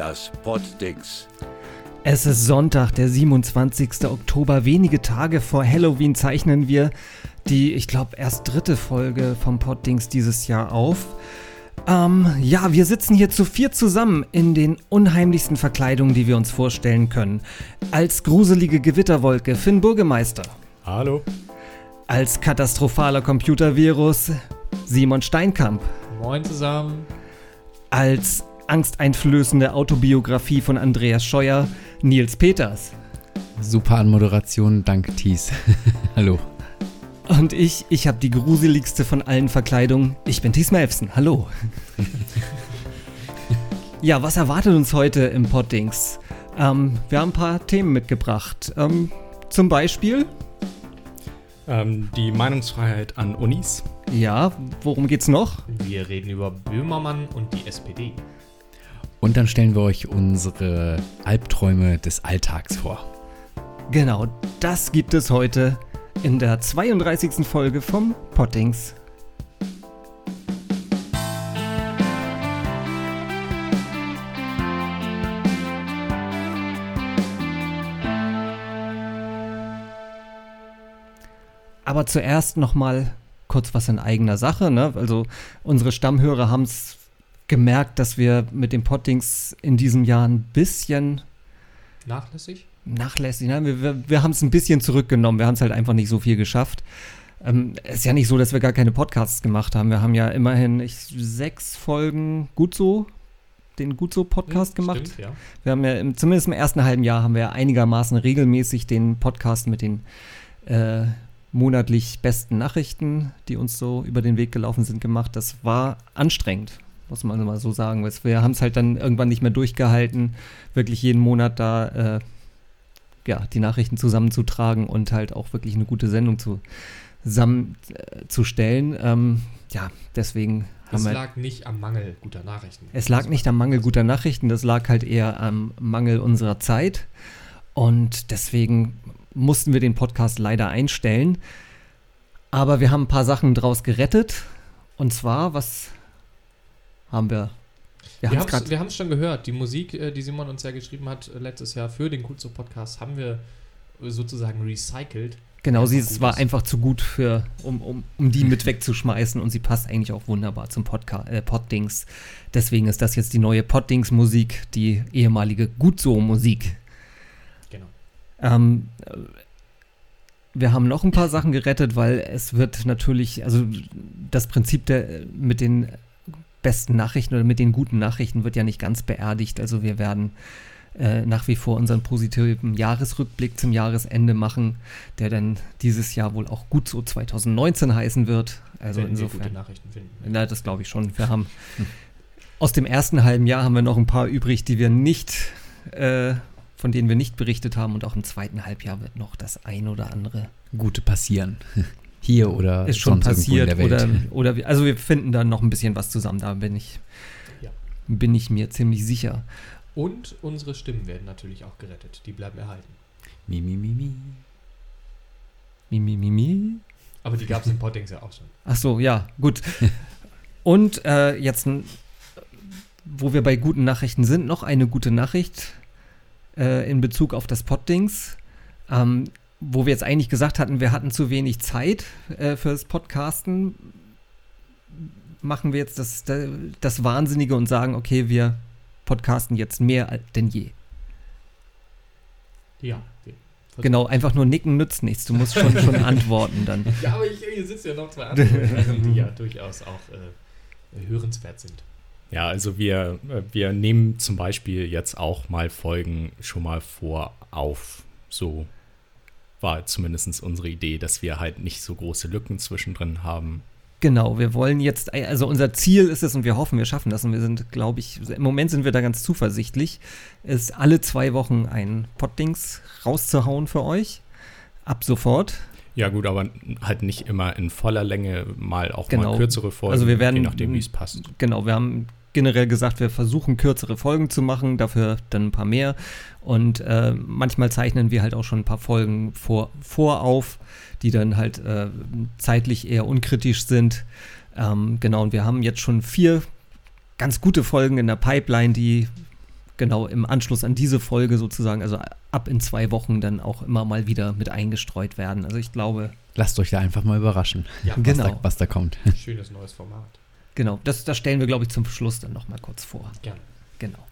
Das Poddings. Es ist Sonntag, der 27. Oktober. Wenige Tage vor Halloween zeichnen wir die, ich glaube, erst dritte Folge vom Poddings dieses Jahr auf. Ähm, ja, wir sitzen hier zu vier zusammen in den unheimlichsten Verkleidungen, die wir uns vorstellen können. Als gruselige Gewitterwolke Finn Burgemeister. Hallo. Als katastrophaler Computervirus Simon Steinkamp. Moin zusammen. Als angsteinflößende Autobiografie von Andreas Scheuer Nils Peters. Super Anmoderation, danke Thies. Hallo. Und ich, ich habe die gruseligste von allen Verkleidungen. Ich bin Thies Melfsen. Hallo. ja, was erwartet uns heute im Poddings? Ähm, wir haben ein paar Themen mitgebracht. Ähm, zum Beispiel. Ähm, die Meinungsfreiheit an Unis. Ja, worum geht's noch? Wir reden über Böhmermann und die SPD. Und dann stellen wir euch unsere Albträume des Alltags vor. Genau, das gibt es heute in der 32. Folge vom Pottings. Aber zuerst noch mal kurz was in eigener Sache. Ne? Also unsere Stammhörer haben es gemerkt, dass wir mit dem Pottings in diesem Jahr ein bisschen Nachlässig? nachlässig. Ne? Wir, wir, wir haben es ein bisschen zurückgenommen. Wir haben es halt einfach nicht so viel geschafft. Ähm, es ist ja nicht so, dass wir gar keine Podcasts gemacht haben. Wir haben ja immerhin ich, sechs Folgen gut so, den gut so Podcast Hm, gemacht. Stimmt, ja. Wir haben ja im, zumindest im ersten halben Jahr haben wir ja einigermaßen regelmäßig den Podcast mit den äh, monatlich besten Nachrichten, die uns so über den Weg gelaufen sind, gemacht. Das war anstrengend, muss man mal so sagen. Wir haben es halt dann irgendwann nicht mehr durchgehalten, wirklich jeden Monat da äh, ja, die Nachrichten zusammenzutragen und halt auch wirklich eine gute Sendung zu, zusammenzustellen. Ähm, ja, deswegen haben Es lag nicht am Mangel guter Nachrichten. Es lag nicht am Mangel guter Nachrichten, das lag halt eher am Mangel unserer Zeit. Und deswegen mussten wir den Podcast leider einstellen. Aber wir haben ein paar Sachen draus gerettet. Und zwar, was haben wir? Wir haben's haben es wir schon gehört. Die Musik, äh, die Simon uns ja geschrieben hat äh, letztes Jahr für den Gutso Podcast, haben wir äh, sozusagen recycelt. Genau, sie es war einfach zu gut für, um, um, um die mit wegzuschmeißen und sie passt eigentlich auch wunderbar zum Podca äh, Poddings. Deswegen ist das jetzt die neue Poddings-Musik, die ehemalige Gut so Musik. Genau. Ähm, äh, wir haben noch ein paar Sachen gerettet, weil es wird natürlich, also das Prinzip der mit den besten Nachrichten oder mit den guten Nachrichten wird ja nicht ganz beerdigt. Also wir werden äh, nach wie vor unseren positiven Jahresrückblick zum Jahresende machen, der dann dieses Jahr wohl auch gut so 2019 heißen wird. Also Wenn wir insofern. gute Nachrichten finden. Na, das glaube ich schon. Wir haben aus dem ersten halben Jahr haben wir noch ein paar übrig, die wir nicht, äh, von denen wir nicht berichtet haben. Und auch im zweiten Halbjahr wird noch das ein oder andere Gute passieren. Hier oder ist schon sonst irgendwo in passiert. der Welt. Oder, oder wir, also wir finden da noch ein bisschen was zusammen. Da bin ich, Ja. bin ich mir ziemlich sicher. Und unsere Stimmen werden natürlich auch gerettet. Die bleiben erhalten. Mi, mi, mi, mi. Mi, mi, mi, mi. Aber die gab es im Poddings ja auch schon. Ach so, ja, gut. Und äh, jetzt, wo wir bei guten Nachrichten sind, noch eine gute Nachricht äh, in Bezug auf das Poddings. Ähm, wo wir jetzt eigentlich gesagt hatten, wir hatten zu wenig Zeit äh, fürs Podcasten, machen wir jetzt das, das Wahnsinnige und sagen, okay, wir podcasten jetzt mehr denn je. Ja. Genau, einfach nur nicken nützt nichts. Du musst schon, schon antworten dann. Ja, aber ich, hier sitzen ja noch zwei andere, Sachen, die ja durchaus auch äh, hörenswert sind. Ja, also wir, äh, wir nehmen zum Beispiel jetzt auch mal Folgen schon mal vor auf. So war zumindest unsere Idee, dass wir halt nicht so große Lücken zwischendrin haben. Genau, wir wollen jetzt, also unser Ziel ist es und wir hoffen, wir schaffen das und wir sind, glaube ich, im Moment sind wir da ganz zuversichtlich, ist alle zwei Wochen ein Poddings rauszuhauen für euch. Ab sofort. Ja gut, aber halt nicht immer in voller Länge, mal auch Genau. mal kürzere Folgen, Also wir werden- je nachdem, wie es passt. Genau, wir haben generell gesagt, wir versuchen kürzere Folgen zu machen, dafür dann ein paar mehr. Und äh, manchmal zeichnen wir halt auch schon ein paar Folgen vor, vorauf, die dann halt äh, zeitlich eher unkritisch sind. Ähm, genau, und wir haben jetzt schon vier ganz gute Folgen in der Pipeline, die genau im Anschluss an diese Folge sozusagen, also ab in zwei Wochen dann auch immer mal wieder mit eingestreut werden. Also ich glaube, Lasst euch da einfach mal überraschen, Ja, was, genau. da, was da kommt. schönes neues Format. Genau, das, das stellen wir, glaube ich, zum Schluss dann nochmal kurz vor. Gerne. Genau.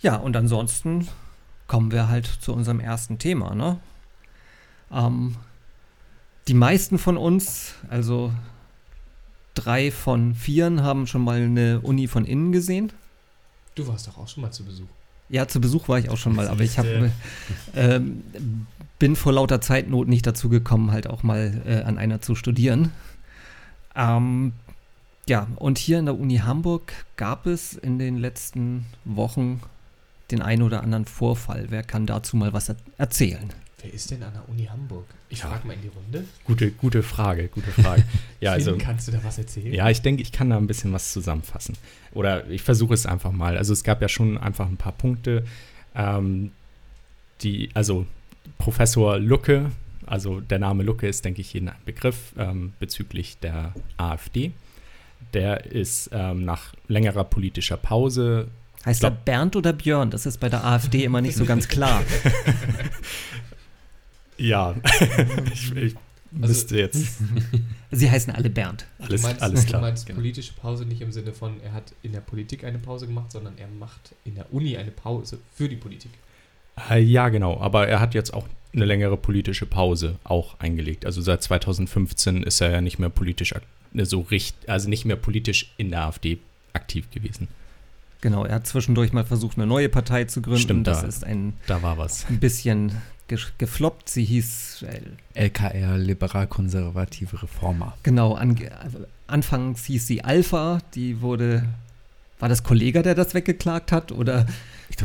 Ja, und ansonsten kommen wir halt zu unserem ersten Thema, ne? Ähm, die meisten von uns, also drei von vieren, haben schon mal eine Uni von innen gesehen. Du warst doch auch schon mal zu Besuch. Ja, zu Besuch war ich auch schon mal, aber ich habe ähm, bin vor lauter Zeitnot nicht dazu gekommen, halt auch mal äh, an einer zu studieren. Ähm, ja, und hier in der Uni Hamburg gab es in den letzten Wochen den einen oder anderen Vorfall. Wer kann dazu mal was er erzählen? Wer ist denn an der Uni Hamburg? Ich Ja. frage mal in die Runde. Gute, gute Frage, gute Frage. Ja, also, kannst du da was erzählen? ja, ich denke, ich kann da ein bisschen was zusammenfassen. Oder ich versuche es einfach mal. Also es gab ja schon einfach ein paar Punkte, ähm, die, also Professor Lucke, also der Name Lucke ist, denke ich, jedem ein Begriff ähm, bezüglich der AfD. Der ist ähm, nach längerer politischer Pause Heißt er Bernd oder Björn? Das ist bei der AfD immer nicht so ganz klar. Ja, ich, ich Also- müsste jetzt Sie heißen alle Bernd. alles, du meinst, alles Du klar. meinst genau. politische Pause nicht im Sinne von, er hat in der Politik eine Pause gemacht, sondern er macht in der Uni eine Pause für die Politik. Äh, Ja, genau. Aber er hat jetzt auch eine längere politische Pause auch eingelegt. Also seit 2015 ist er ja nicht mehr politisch ak- äh, so richtig, also nicht mehr politisch in der AfD aktiv gewesen. Genau, er hat zwischendurch mal versucht, eine neue Partei zu gründen. Stimmt, das da- ist ein Da war was. bisschen ge gefloppt. Sie hieß äh, LKR, liberal-konservative Reformer. Genau, an, anfangs hieß sie Alpha, die wurde, war das Kollege, der das weggeklagt hat? Oder Ich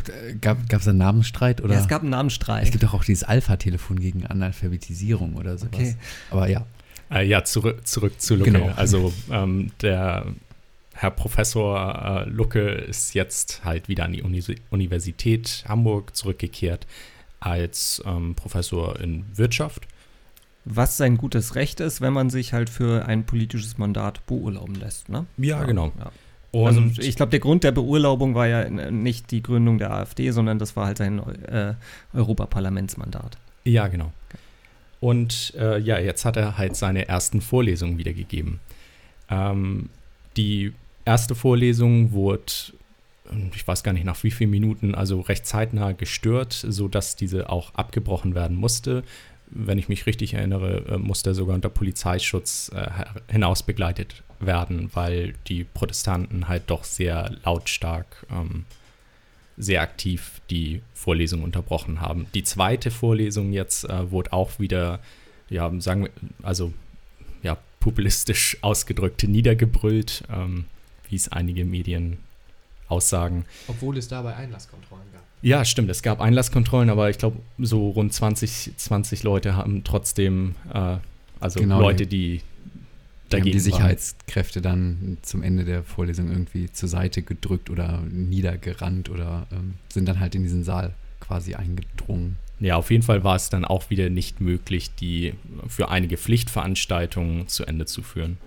glaube, gab es einen Namensstreit oder? ja, es gab einen Namensstreit. es gibt doch auch dieses Alpha-Telefon gegen Analphabetisierung oder sowas. okay. Aber ja, Äh, ja, zurück, zurück zu Lucke. Genau. Also ähm, der Herr Professor äh, Lucke ist jetzt halt wieder an die Uni Universität Hamburg zurückgekehrt als ähm, Professor in Wirtschaft. Was sein gutes Recht ist, wenn man sich halt für ein politisches Mandat beurlauben lässt, ne? Ja, genau. Ja. Und also ich glaube, der Grund der Beurlaubung war ja äh, nicht die Gründung der AfD, sondern das war halt sein äh, Europaparlamentsmandat. Ja, genau. Und äh, ja, jetzt hat er halt seine ersten Vorlesungen wiedergegeben. Ähm, die erste Vorlesung wurde, ähm, ich weiß gar nicht nach wie vielen Minuten, also recht zeitnah gestört, sodass diese auch abgebrochen werden musste. Wenn ich mich richtig erinnere, äh, musste er sogar unter Polizeischutz äh, hinaus begleitet werden, weil die Protestanten halt doch sehr lautstark ähm, sehr aktiv die Vorlesung unterbrochen haben. Die zweite Vorlesung jetzt äh, wurde auch wieder, ja, sagen wir, also ja, populistisch ausgedrückt niedergebrüllt, ähm, wie es einige Medien aussagen. Obwohl es dabei Einlasskontrollen gab. Ja, stimmt, es gab Einlasskontrollen, aber ich glaube, so rund 20, 20 Leute haben trotzdem, äh, also Genau, Leute, die die haben die. Sicherheitskräfte dann zum Ende der Vorlesung irgendwie zur Seite gedrückt oder niedergerannt oder ähm, sind dann halt in diesen Saal quasi eingedrungen. Ja, auf jeden Fall war es dann auch wieder nicht möglich, die für einige Pflichtveranstaltungen zu Ende zu führen.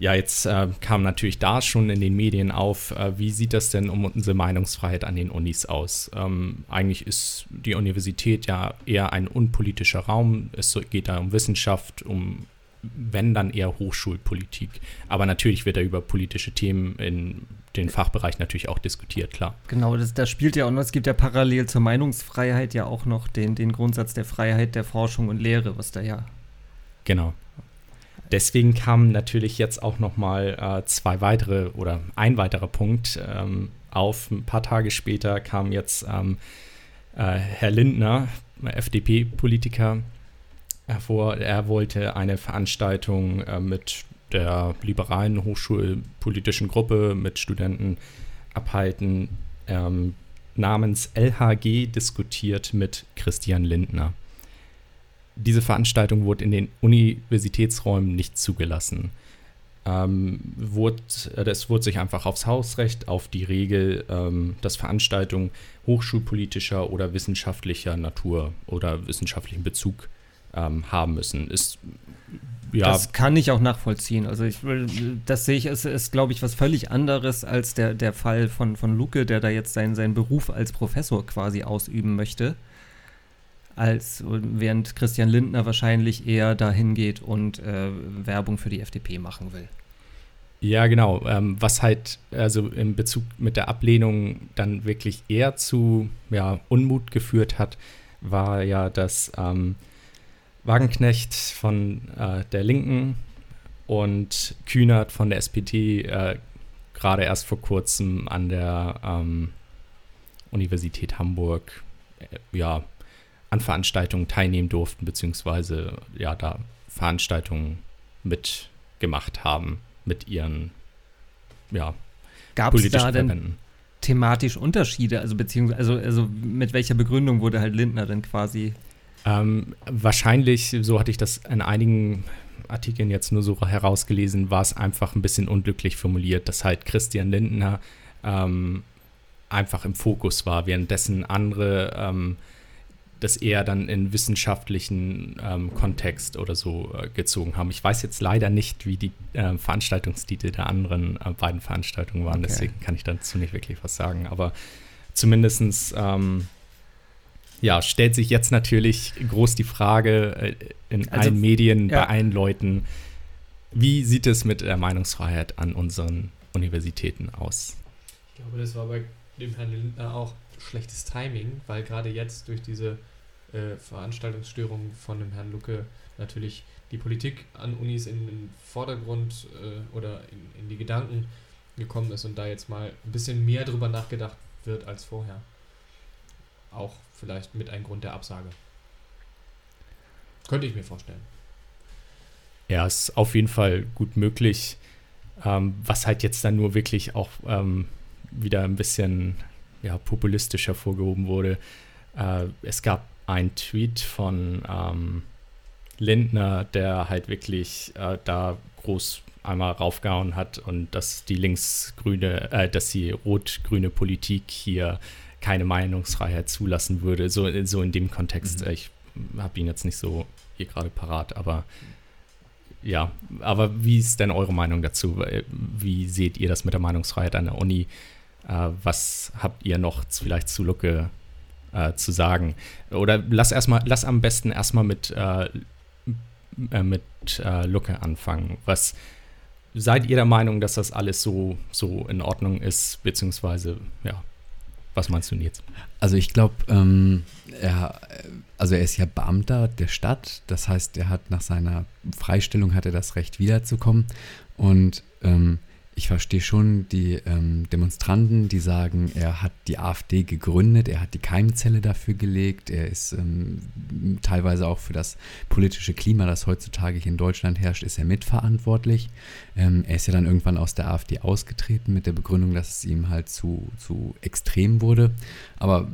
Ja, jetzt äh, kam natürlich da schon in den Medien auf, äh, wie sieht das denn um unsere Meinungsfreiheit an den Unis aus? Ähm, eigentlich ist die Universität ja eher ein unpolitischer Raum. Es geht da um Wissenschaft, um, wenn dann eher Hochschulpolitik. Aber natürlich wird da über politische Themen in den Fachbereich natürlich auch diskutiert, klar. Genau, das, das spielt ja auch noch, es gibt ja parallel zur Meinungsfreiheit ja auch noch den, den Grundsatz der Freiheit der Forschung und Lehre, was da ja Genau. Deswegen kamen natürlich jetzt auch noch mal äh, zwei weitere oder ein weiterer Punkt ähm, auf. Ein paar Tage später kam jetzt ähm, äh, Herr Lindner, FDP-Politiker, hervor. Er wollte eine Veranstaltung äh, mit der liberalen hochschulpolitischen Gruppe mit Studenten abhalten, ähm, namens LHG diskutiert mit Christian Lindner diese Veranstaltung wurde in den Universitätsräumen nicht zugelassen. Ähm, wurde, das wurde sich einfach aufs Hausrecht, auf die Regel, ähm, dass Veranstaltungen hochschulpolitischer oder wissenschaftlicher Natur oder wissenschaftlichen Bezug ähm, haben müssen. Ist ja, Das kann ich auch nachvollziehen. Also ich will, das sehe ich, es ist, glaube ich, was völlig anderes als der, der Fall von, von Luke, der da jetzt seinen, seinen Beruf als Professor quasi ausüben möchte. Als während Christian Lindner wahrscheinlich eher dahin geht und äh, Werbung für die FDP machen will. Ja, genau. Ähm, was halt also in Bezug mit der Ablehnung dann wirklich eher zu ja, Unmut geführt hat, war ja, dass ähm, Wagenknecht von äh, der Linken und Kühnert von der SPD äh, gerade erst vor kurzem an der ähm, Universität Hamburg äh, ja, an Veranstaltungen teilnehmen durften, beziehungsweise ja, da Veranstaltungen mitgemacht haben mit ihren ja, Gab es politischen da denn Verbänden. thematisch Unterschiede? Also beziehungsweise, also, also mit welcher Begründung wurde halt Lindner denn quasi Ähm, wahrscheinlich, so hatte ich das in einigen Artikeln jetzt nur so herausgelesen, war es einfach ein bisschen unglücklich formuliert, dass halt Christian Lindner ähm, einfach im Fokus war, währenddessen andere ähm, das eher dann in wissenschaftlichen ähm, Kontext oder so äh, gezogen haben. Ich weiß jetzt leider nicht, wie die äh, Veranstaltungstitel der anderen äh, beiden Veranstaltungen waren, Okay. deswegen kann ich dazu nicht wirklich was sagen, aber zumindestens ähm, ja, stellt sich jetzt natürlich groß die Frage äh, in Also, allen Medien, ja. bei allen Leuten, wie sieht es mit der Meinungsfreiheit an unseren Universitäten aus? Ich glaube, das war bei dem Herrn Lindner auch schlechtes Timing, weil gerade jetzt durch diese äh, Veranstaltungsstörungen von dem Herrn Lucke natürlich die Politik an Unis in den Vordergrund äh, oder in, in die Gedanken gekommen ist und da jetzt mal ein bisschen mehr drüber nachgedacht wird als vorher. Auch vielleicht mit ein Grund der Absage. Könnte ich mir vorstellen. Ja, ist auf jeden Fall gut möglich. Ähm, was halt jetzt dann nur wirklich auch ähm, wieder ein bisschen ja, populistisch hervorgehoben wurde. Äh, es gab einen Tweet von ähm, Lindner, der halt wirklich äh, da groß einmal raufgehauen hat und dass die linksgrüne, äh, dass die rot-grüne Politik hier keine Meinungsfreiheit zulassen würde. So, so in dem Kontext. Mhm. Äh, Ich habe ihn jetzt nicht so hier gerade parat, aber ja, aber wie ist denn eure Meinung dazu? Wie seht ihr das mit der Meinungsfreiheit an der Uni? Äh, was habt ihr noch vielleicht zu Lucke äh, zu sagen? Oder lass erstmal, lass am besten erstmal mit, äh, äh, mit äh, Lucke anfangen. Was seid ihr der Meinung, dass das alles so, so in Ordnung ist? Beziehungsweise, ja, was meinst du denn jetzt? Also ich glaube, ähm, er, also er ist ja Beamter der Stadt. Das heißt, er hat nach seiner Freistellung hat er das Recht wiederzukommen. Und ähm, ich verstehe schon die ähm, Demonstranten, die sagen, er hat die AfD gegründet, er hat die Keimzelle dafür gelegt, er ist ähm, teilweise auch für das politische Klima, das heutzutage hier in Deutschland herrscht, ist er mitverantwortlich. Ähm, er ist ja dann irgendwann aus der AfD ausgetreten mit der Begründung, dass es ihm halt zu, zu extrem wurde. Aber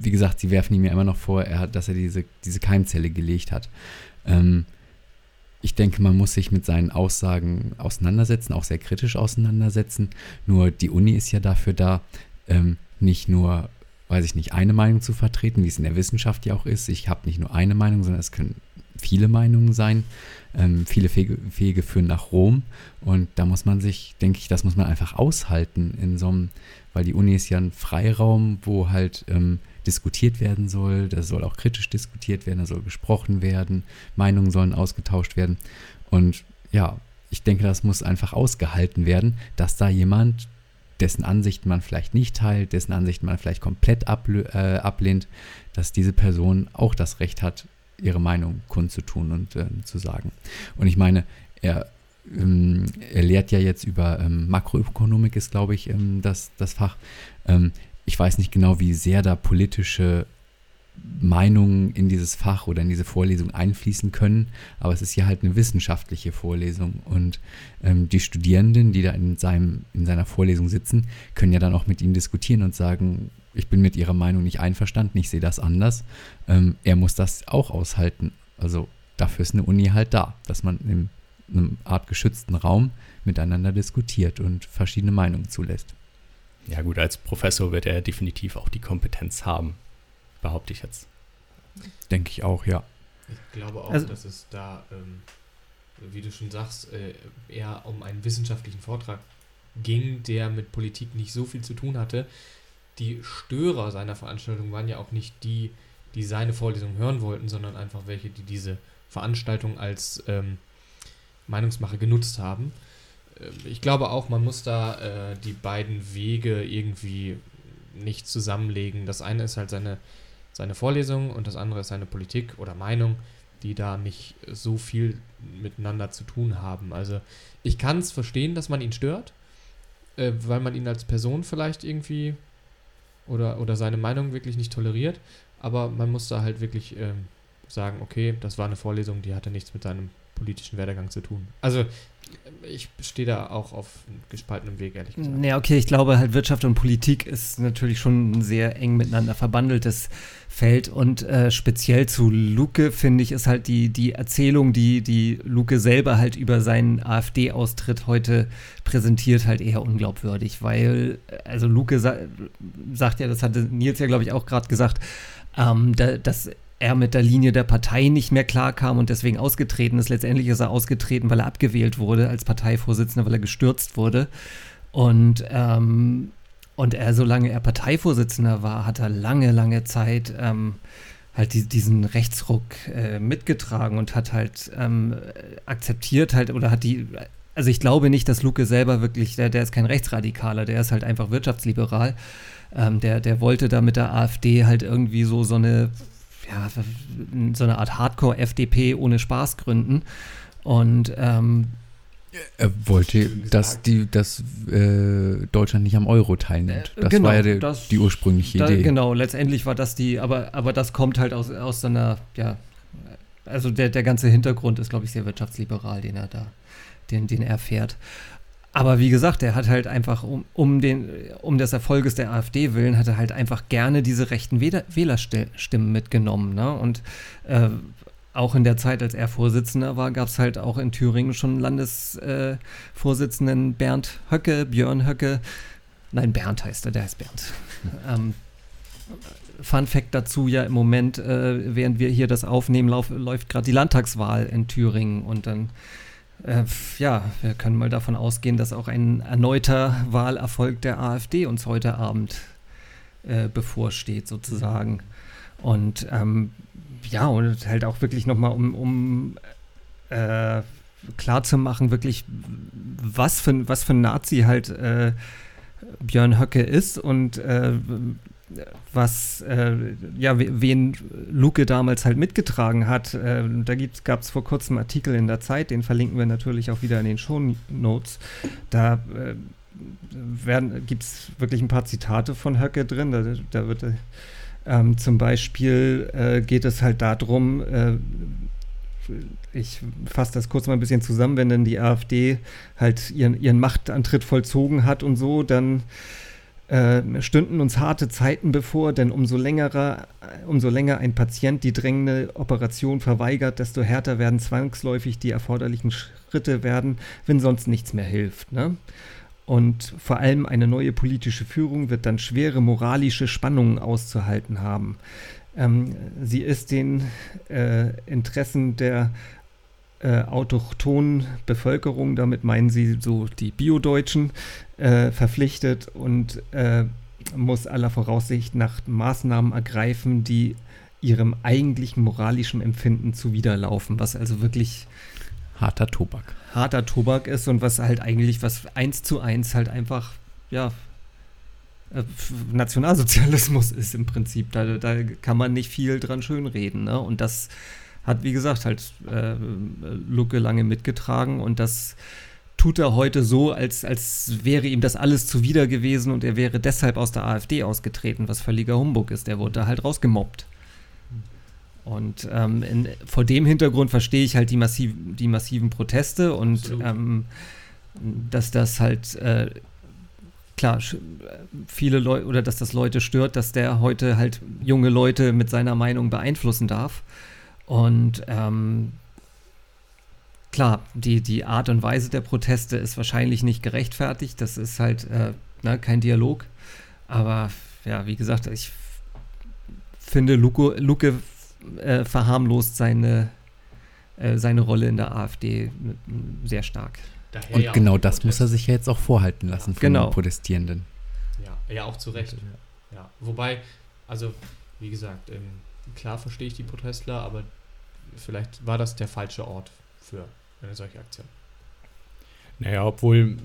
wie gesagt, sie werfen ihm ja immer noch vor, er hat, dass er diese, diese Keimzelle gelegt hat. Ähm, ich denke, man muss sich mit seinen Aussagen auseinandersetzen, auch sehr kritisch auseinandersetzen. Nur die Uni ist ja dafür da, ähm, nicht nur, weiß ich nicht, eine Meinung zu vertreten, wie es in der Wissenschaft ja auch ist. Ich habe nicht nur eine Meinung, sondern es können viele Meinungen sein. Ähm, viele Wege, Wege führen nach Rom. Und da muss man sich, denke ich, das muss man einfach aushalten in so einem, weil die Uni ist ja ein Freiraum, wo halt ähm, diskutiert werden soll, da soll auch kritisch diskutiert werden, da soll gesprochen werden, Meinungen sollen ausgetauscht werden. Und ja, ich denke, das muss einfach ausgehalten werden, dass da jemand, dessen Ansichten man vielleicht nicht teilt, dessen Ansichten man vielleicht komplett äh, ablehnt, dass diese Person auch das Recht hat, ihre Meinung kundzutun und ähm, zu sagen. Und ich meine, er, ähm, er lehrt ja jetzt über ähm, Makroökonomik, ist glaube ich ähm, das, das Fach. Ähm, ich weiß nicht genau, wie sehr da politische Meinungen in dieses Fach oder in diese Vorlesung einfließen können, aber es ist ja halt eine wissenschaftliche Vorlesung und ähm, die Studierenden, die da in, seinem, in seiner Vorlesung sitzen, können ja dann auch mit ihm diskutieren und sagen, ich bin mit ihrer Meinung nicht einverstanden, ich sehe das anders. Ähm, er muss das auch aushalten. Also dafür ist eine Uni halt da, dass man in einem Art geschützten Raum miteinander diskutiert und verschiedene Meinungen zulässt. Ja, gut, als Professor wird er definitiv auch die Kompetenz haben, behaupte ich jetzt. Denke ich auch, ja. Ich glaube auch, Also- dass es da, ähm, wie du schon sagst, äh, eher um einen wissenschaftlichen Vortrag ging, der mit Politik nicht so viel zu tun hatte. Die Störer seiner Veranstaltung waren ja auch nicht die, die seine Vorlesung hören wollten, sondern einfach welche, die diese Veranstaltung als ähm, Meinungsmache genutzt haben. Ähm, ich glaube auch, man muss da äh, die beiden Wege irgendwie nicht zusammenlegen. Das eine ist halt seine, seine Vorlesung und das andere ist seine Politik oder Meinung, die da nicht so viel miteinander zu tun haben. Also ich kann es verstehen, dass man ihn stört, äh, weil man ihn als Person vielleicht irgendwie oder, oder seine Meinung wirklich nicht toleriert, aber man muss da halt wirklich ähm, sagen, okay, das war eine Vorlesung, die hatte nichts mit seinem politischen Werdegang zu tun. Also ich stehe da auch auf gespaltenem Weg, ehrlich gesagt. Ja, okay, ich glaube halt Wirtschaft und Politik ist natürlich schon ein sehr eng miteinander verbandeltes Feld und äh, speziell zu Luke finde ich ist halt die, die Erzählung, die, die Luke selber halt über seinen AfD-Austritt heute präsentiert, halt eher unglaubwürdig, weil, also Luke sa sagt ja, das hatte Nils ja glaube ich auch gerade gesagt, ähm, da, dass er mit der Linie der Partei nicht mehr klarkam und deswegen ausgetreten ist. Letztendlich ist er ausgetreten, weil er abgewählt wurde als Parteivorsitzender, weil er gestürzt wurde. Und, ähm, und er, solange er Parteivorsitzender war, hat er lange, lange Zeit ähm, halt die, diesen Rechtsruck äh, mitgetragen und hat halt ähm, akzeptiert halt oder hat die also ich glaube nicht, dass Luke selber wirklich, der, der ist kein Rechtsradikaler, der ist halt einfach wirtschaftsliberal. Ähm, der, der wollte da mit der AfD halt irgendwie so, so eine, ja, so eine Art Hardcore-FDP ohne Spaß gründen. Und ähm, Er wollte, dass, die, dass äh, Deutschland nicht am Euro teilnimmt. Äh, Das genau, war ja der, das- die ursprüngliche da, Idee. genau, letztendlich war das die, aber, aber das kommt halt aus, aus seiner, ja, also der, der ganze Hintergrund ist, glaube ich, sehr wirtschaftsliberal, den er da, den, den er fährt. Aber wie gesagt, er hat halt einfach um, um, den, um des Erfolges der AfD willen, hat er halt einfach gerne diese rechten Wähler, Wählerstimmen mitgenommen. Ne? Und äh, auch in der Zeit, als er Vorsitzender war, gab es halt auch in Thüringen schon Landesvorsitzenden äh, Bernd Höcke, Björn Höcke. Nein, Bernd heißt er, der heißt Bernd. ähm, Fun Fact dazu: Ja, im Moment, äh, während wir hier das aufnehmen, lauf, läuft gerade die Landtagswahl in Thüringen und dann. Äh, ja, wir können mal davon ausgehen, dass auch ein erneuter Wahlerfolg der AfD uns heute Abend äh, bevorsteht, sozusagen. Und ähm, ja, und halt auch wirklich nochmal, um, um äh, klarzumachen, wirklich, was für, was für ein Nazi halt äh, Björn Höcke ist und äh, was, äh, ja, we- wen Luke damals halt mitgetragen hat. Äh, da gab es vor kurzem einen Artikel in der Zeit, den verlinken wir natürlich auch wieder in den Show Notes. Da äh, gibt es wirklich ein paar Zitate von Höcke drin. Da, da wird äh, ähm, zum Beispiel äh, geht es halt darum, äh, ich fasse das kurz mal ein bisschen zusammen, wenn dann die AfD halt ihren, ihren Machtantritt vollzogen hat und so, dann äh, stünden uns harte Zeiten bevor, denn umso längerer, umso länger ein Patient die drängende Operation verweigert, desto härter werden zwangsläufig die erforderlichen Schritte werden, wenn sonst nichts mehr hilft. Ne? Und vor allem eine neue politische Führung wird dann schwere moralische Spannungen auszuhalten haben. Ähm, sie ist den äh, Interessen der äh, autochthonen Bevölkerung, damit meinen sie so die Biodeutschen, äh, verpflichtet und äh, muss aller Voraussicht nach Maßnahmen ergreifen, die ihrem eigentlichen moralischen Empfinden zuwiderlaufen, was also wirklich Harter Tobak. harter Tobak ist und was halt eigentlich was eins zu eins halt einfach, ja, äh, Nationalsozialismus ist im Prinzip. Da, da kann man nicht viel dran schönreden. Ne? Und das hat, wie gesagt, halt äh, Lucke lange mitgetragen und das tut er heute so, als, als wäre ihm das alles zuwider gewesen und er wäre deshalb aus der AfD ausgetreten, was völliger Humbug ist. Der wurde da halt rausgemobbt. Und ähm, in, vor dem Hintergrund verstehe ich halt die, massiv, die massiven Proteste und ähm, dass das halt äh, klar viele Leute oder dass das Leute stört, dass der heute halt junge Leute mit seiner Meinung beeinflussen darf. Und ähm, klar, die, die Art und Weise der Proteste ist wahrscheinlich nicht gerechtfertigt. Das ist halt äh, ne, kein Dialog. Aber ja, wie gesagt, ich finde, Luke, Luke äh, verharmlost seine, äh, seine Rolle in der AfD sehr stark. Daher Und ja genau das muss er sich ja jetzt auch vorhalten lassen von Genau. den Protestierenden. Ja, ja, auch zu Recht. Ja, wobei, also, wie gesagt, ähm, klar verstehe ich die Protestler, aber vielleicht war das der falsche Ort für eine solche Aktion. Naja, obwohl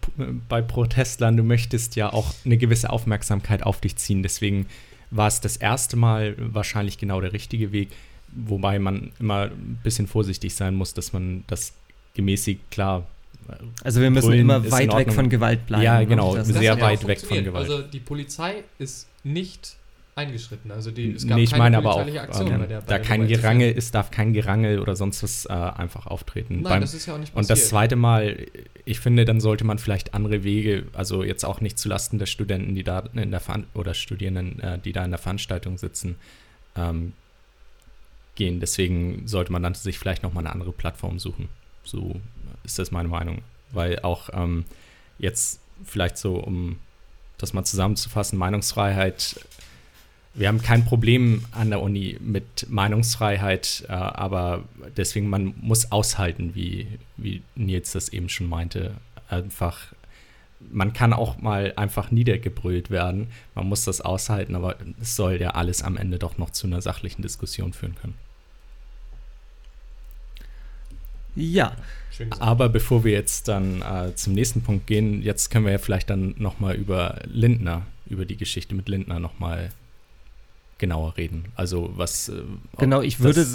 p- bei Protestlern, du möchtest ja auch eine gewisse Aufmerksamkeit auf dich ziehen. Deswegen war es das erste Mal wahrscheinlich genau der richtige Weg, wobei man immer ein bisschen vorsichtig sein muss, dass man das gemäßigt, klar. Also wir müssen immer weit weg von Gewalt bleiben. Ja, ne? genau. Das Sehr ja weit weg von. Gewalt. Also die Polizei ist nicht eingeschritten. Also die, es gab Nee, ich keine meine aber auch, Aktion ähm, bei der, bei da der kein. Gerangel, es darf kein Gerangel oder sonst was äh, einfach auftreten. Nein, Beim- das ist ja auch nicht Und passiert. das zweite Mal, ich finde, dann sollte man vielleicht andere Wege, also jetzt auch nicht zulasten der Studenten, die da in der Veran oder Studierenden, äh, die da in der Veranstaltung sitzen, ähm, gehen. Deswegen sollte man dann sich vielleicht nochmal eine andere Plattform suchen. So ist das meine Meinung. Weil auch ähm, jetzt vielleicht so, um das mal zusammenzufassen, Meinungsfreiheit. Wir haben kein Problem an der Uni mit Meinungsfreiheit, äh, aber deswegen, man muss aushalten, wie, wie Nils das eben schon meinte. Einfach, man kann auch mal einfach niedergebrüllt werden. Man muss das aushalten, aber es soll ja alles am Ende doch noch zu einer sachlichen Diskussion führen können. Ja. Aber bevor wir jetzt dann äh, zum nächsten Punkt gehen, jetzt können wir ja vielleicht dann nochmal über Lindner, über die Geschichte mit Lindner nochmal genauer reden. Also was. Äh, Genau, ich würde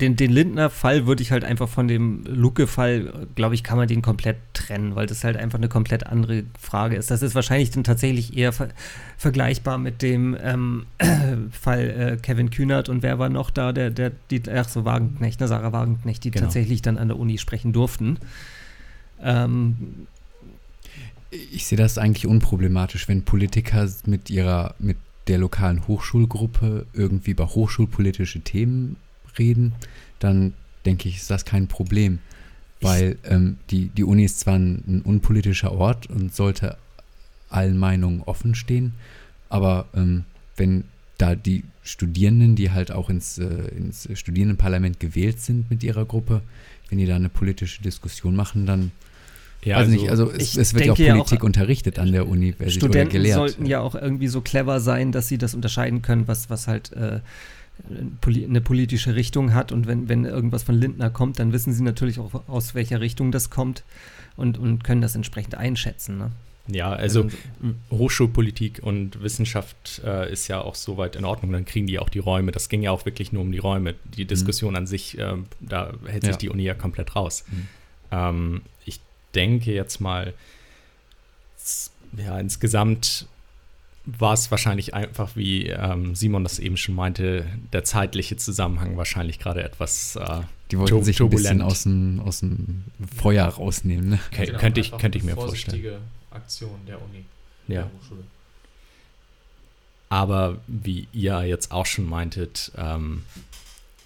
den, den Lindner-Fall würde ich halt einfach von dem Luke-Fall, glaube ich, kann man den komplett trennen, weil das halt einfach eine komplett andere Frage ist. Das ist wahrscheinlich dann tatsächlich eher ver vergleichbar mit dem ähm, Fall äh, Kevin Kühnert und wer war noch da, der, der, die, ach so, Wagenknecht, ne, Sarah Wagenknecht, die Genau. tatsächlich dann an der Uni sprechen durften. Ähm, Ich sehe das eigentlich unproblematisch, wenn Politiker mit ihrer, mit der lokalen Hochschulgruppe irgendwie über hochschulpolitische Themen reden, dann denke ich, ist das kein Problem. Weil ähm, die, die Uni ist zwar ein, ein unpolitischer Ort und sollte allen Meinungen offen stehen, aber ähm, wenn da die Studierenden, die halt auch ins, äh, ins Studierendenparlament gewählt sind mit ihrer Gruppe, wenn die da eine politische Diskussion machen, dann ja, also, nicht, also es, ich es wird ja auch ja auch, Politik unterrichtet an der Universität oder Studenten gelehrt. sollten ja auch irgendwie so clever sein, dass sie das unterscheiden können, was, was halt äh, eine politische Richtung hat. Und wenn, wenn irgendwas von Lindner kommt, dann wissen sie natürlich auch, aus welcher Richtung das kommt und, und können das entsprechend einschätzen. Ne? ja, also mm. Hochschulpolitik und Wissenschaft äh, ist ja auch soweit in Ordnung. Dann kriegen die auch die Räume. Das ging ja auch wirklich nur um die Räume. Die Diskussion an sich, äh, da hält sich Ja. die Uni ja komplett raus. Mhm. Ähm, ich denke jetzt mal, ja, insgesamt war es wahrscheinlich einfach, wie ähm, Simon das eben schon meinte, der zeitliche Zusammenhang wahrscheinlich gerade etwas, äh, Die wollten sich ein bisschen turbulent. aus dem, aus dem Feuer rausnehmen. Ne? kö- Genau, könnte, ich, könnte ich eine mir vorstellen. vorsichtige Aktion der Uni, Ja. der Hochschule. Aber wie ihr jetzt auch schon meintet, ähm,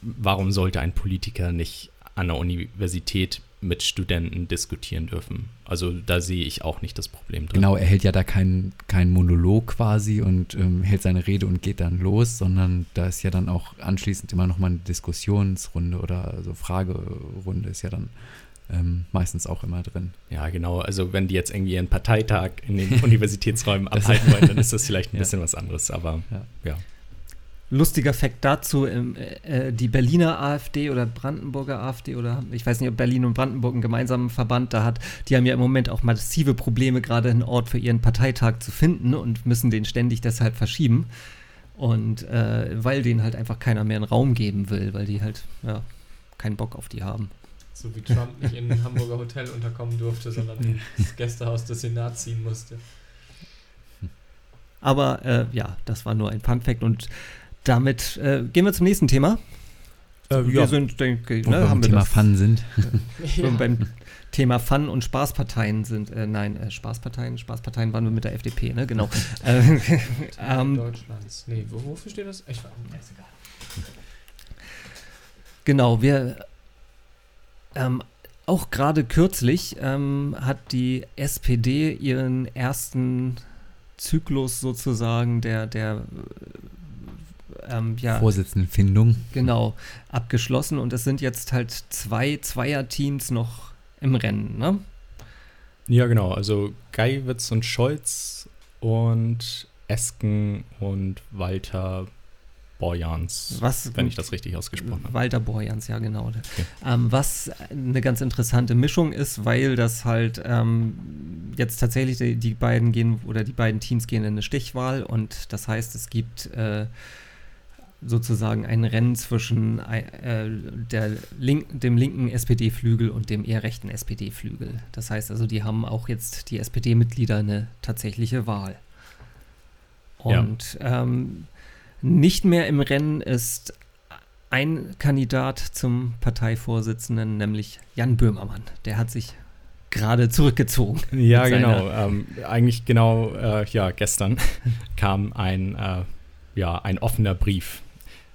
warum sollte ein Politiker nicht an der Universität mit Studenten diskutieren dürfen? Also da sehe ich auch nicht das Problem drin. Genau, er hält ja da keinen keinen Monolog quasi und ähm, hält seine Rede und geht dann los, sondern da ist ja dann auch anschließend immer nochmal eine Diskussionsrunde oder so Fragerunde ist ja dann ähm, meistens auch immer drin. Ja, genau. Also wenn die jetzt irgendwie ihren Parteitag in den Universitätsräumen abhalten wollen, dann ist das vielleicht ein Ja. bisschen was anderes. Aber Lustiger Fakt dazu, ähm, äh, die Berliner AfD oder Brandenburger AfD oder ich weiß nicht, ob Berlin und Brandenburg einen gemeinsamen Verband da hat, die haben ja im Moment auch massive Probleme, gerade einen Ort für ihren Parteitag zu finden und müssen den ständig deshalb verschieben. Und äh, weil denen halt einfach keiner mehr einen Raum geben will, weil die halt ja, keinen Bock auf die haben. So wie Trump nicht in ein Hamburger Hotel unterkommen durfte, sondern ins Gästehaus des Senats ziehen musste. Aber äh, ja, das war nur ein Fun Fact und damit äh, gehen wir zum nächsten Thema. äh, Wir sind, denke ich, ne, beim haben wir Thema das, Fun sind. Wo wir beim Thema Fun und Spaßparteien sind. Äh, nein, äh, Spaßparteien, Spaßparteien waren wir mit der FDP, ne? Genau. äh, ähm, Deutschlands. Nee, wo, wofür steht das? Ich weiß ist egal. Genau, wir ähm, auch gerade kürzlich ähm, hat die SPD ihren ersten Zyklus sozusagen der, der ähm, ja, Vorsitzendenfindung. genau, abgeschlossen und es sind jetzt halt zwei Zweierteams noch im Rennen, ne? Ja, genau. Also Geiwitz und Scholz und Esken und Walter Borjans, Was, wenn ich das richtig ausgesprochen habe. Walter Borjans, ja genau. Ähm, was eine ganz interessante Mischung ist, weil das halt ähm, jetzt tatsächlich die, die beiden gehen oder die beiden Teams gehen in eine Stichwahl und das heißt, es gibt äh, sozusagen ein Rennen zwischen äh, der link, dem linken SPD-Flügel und dem eher rechten SPD-Flügel. Das heißt also, die haben auch jetzt die SPD-Mitglieder eine tatsächliche Wahl. Ja. Und ähm, nicht mehr im Rennen ist ein Kandidat zum Parteivorsitzenden, nämlich Jan Böhmermann. Der hat sich gerade zurückgezogen. Ja, genau. Ähm, eigentlich genau, äh, ja, gestern kam ein, äh, ja, ein offener Brief.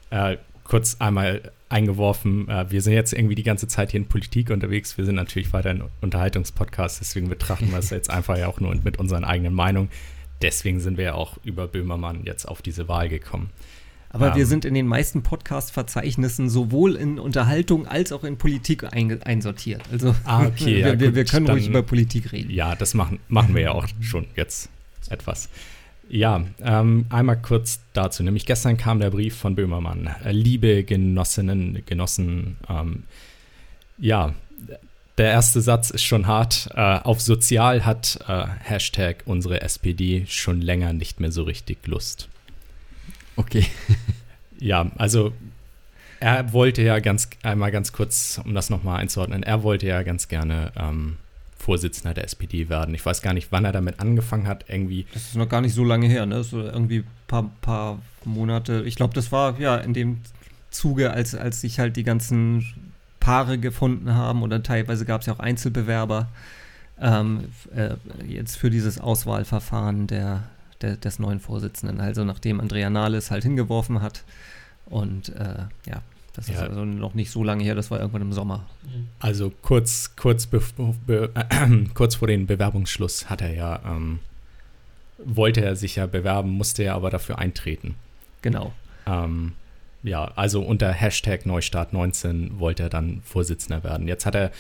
Äh, kurz einmal eingeworfen, äh, wir sind jetzt irgendwie die ganze Zeit hier in Politik unterwegs. Wir sind natürlich weiter ein Unterhaltungspodcast, deswegen betrachten wir es jetzt einfach ja auch nur mit unseren eigenen Meinungen. Deswegen sind wir ja auch über Böhmermann jetzt auf diese Wahl gekommen. Aber wir Ähm. sind in den meisten Podcast-Verzeichnissen sowohl in Unterhaltung als auch in Politik einsortiert. Also Ah, okay, wir, ja, wir, gut, wir können ruhig dann- über Politik reden. Ja, das machen, machen wir ja auch schon jetzt etwas. Ja, ähm, einmal kurz dazu. Nämlich gestern kam der Brief von Böhmermann. Liebe Genossinnen, Genossen, ähm, ja, der erste Satz ist schon hart. Äh, auf Sozial hat äh, Hashtag unsere SPD schon länger nicht mehr so richtig Lust. Okay. Ja, also er wollte ja ganz einmal ganz kurz, um das nochmal einzuordnen, er wollte ja ganz gerne ähm, Vorsitzender der SPD werden. Ich weiß gar nicht, wann er damit angefangen hat. Irgendwie, Das ist noch gar nicht so lange her, ne? So irgendwie ein paar, paar Monate. Ich glaube, das war ja in dem Zuge, als, als sich halt die ganzen Paare gefunden haben oder teilweise gab es ja auch Einzelbewerber ähm, äh, jetzt für dieses Auswahlverfahren der, der, des neuen Vorsitzenden. Also nachdem Andrea Nahles halt hingeworfen hat und äh, ja, das ist Ja. also noch nicht so lange her, das war irgendwann im Sommer. also kurz, kurz, be be kurz vor dem Bewerbungsschluss hat er ja, ähm, wollte er sich ja bewerben, musste er aber dafür eintreten. Genau. Ähm, ja, also unter Hashtag Neustart 19 wollte er dann Vorsitzender werden. Jetzt hat er,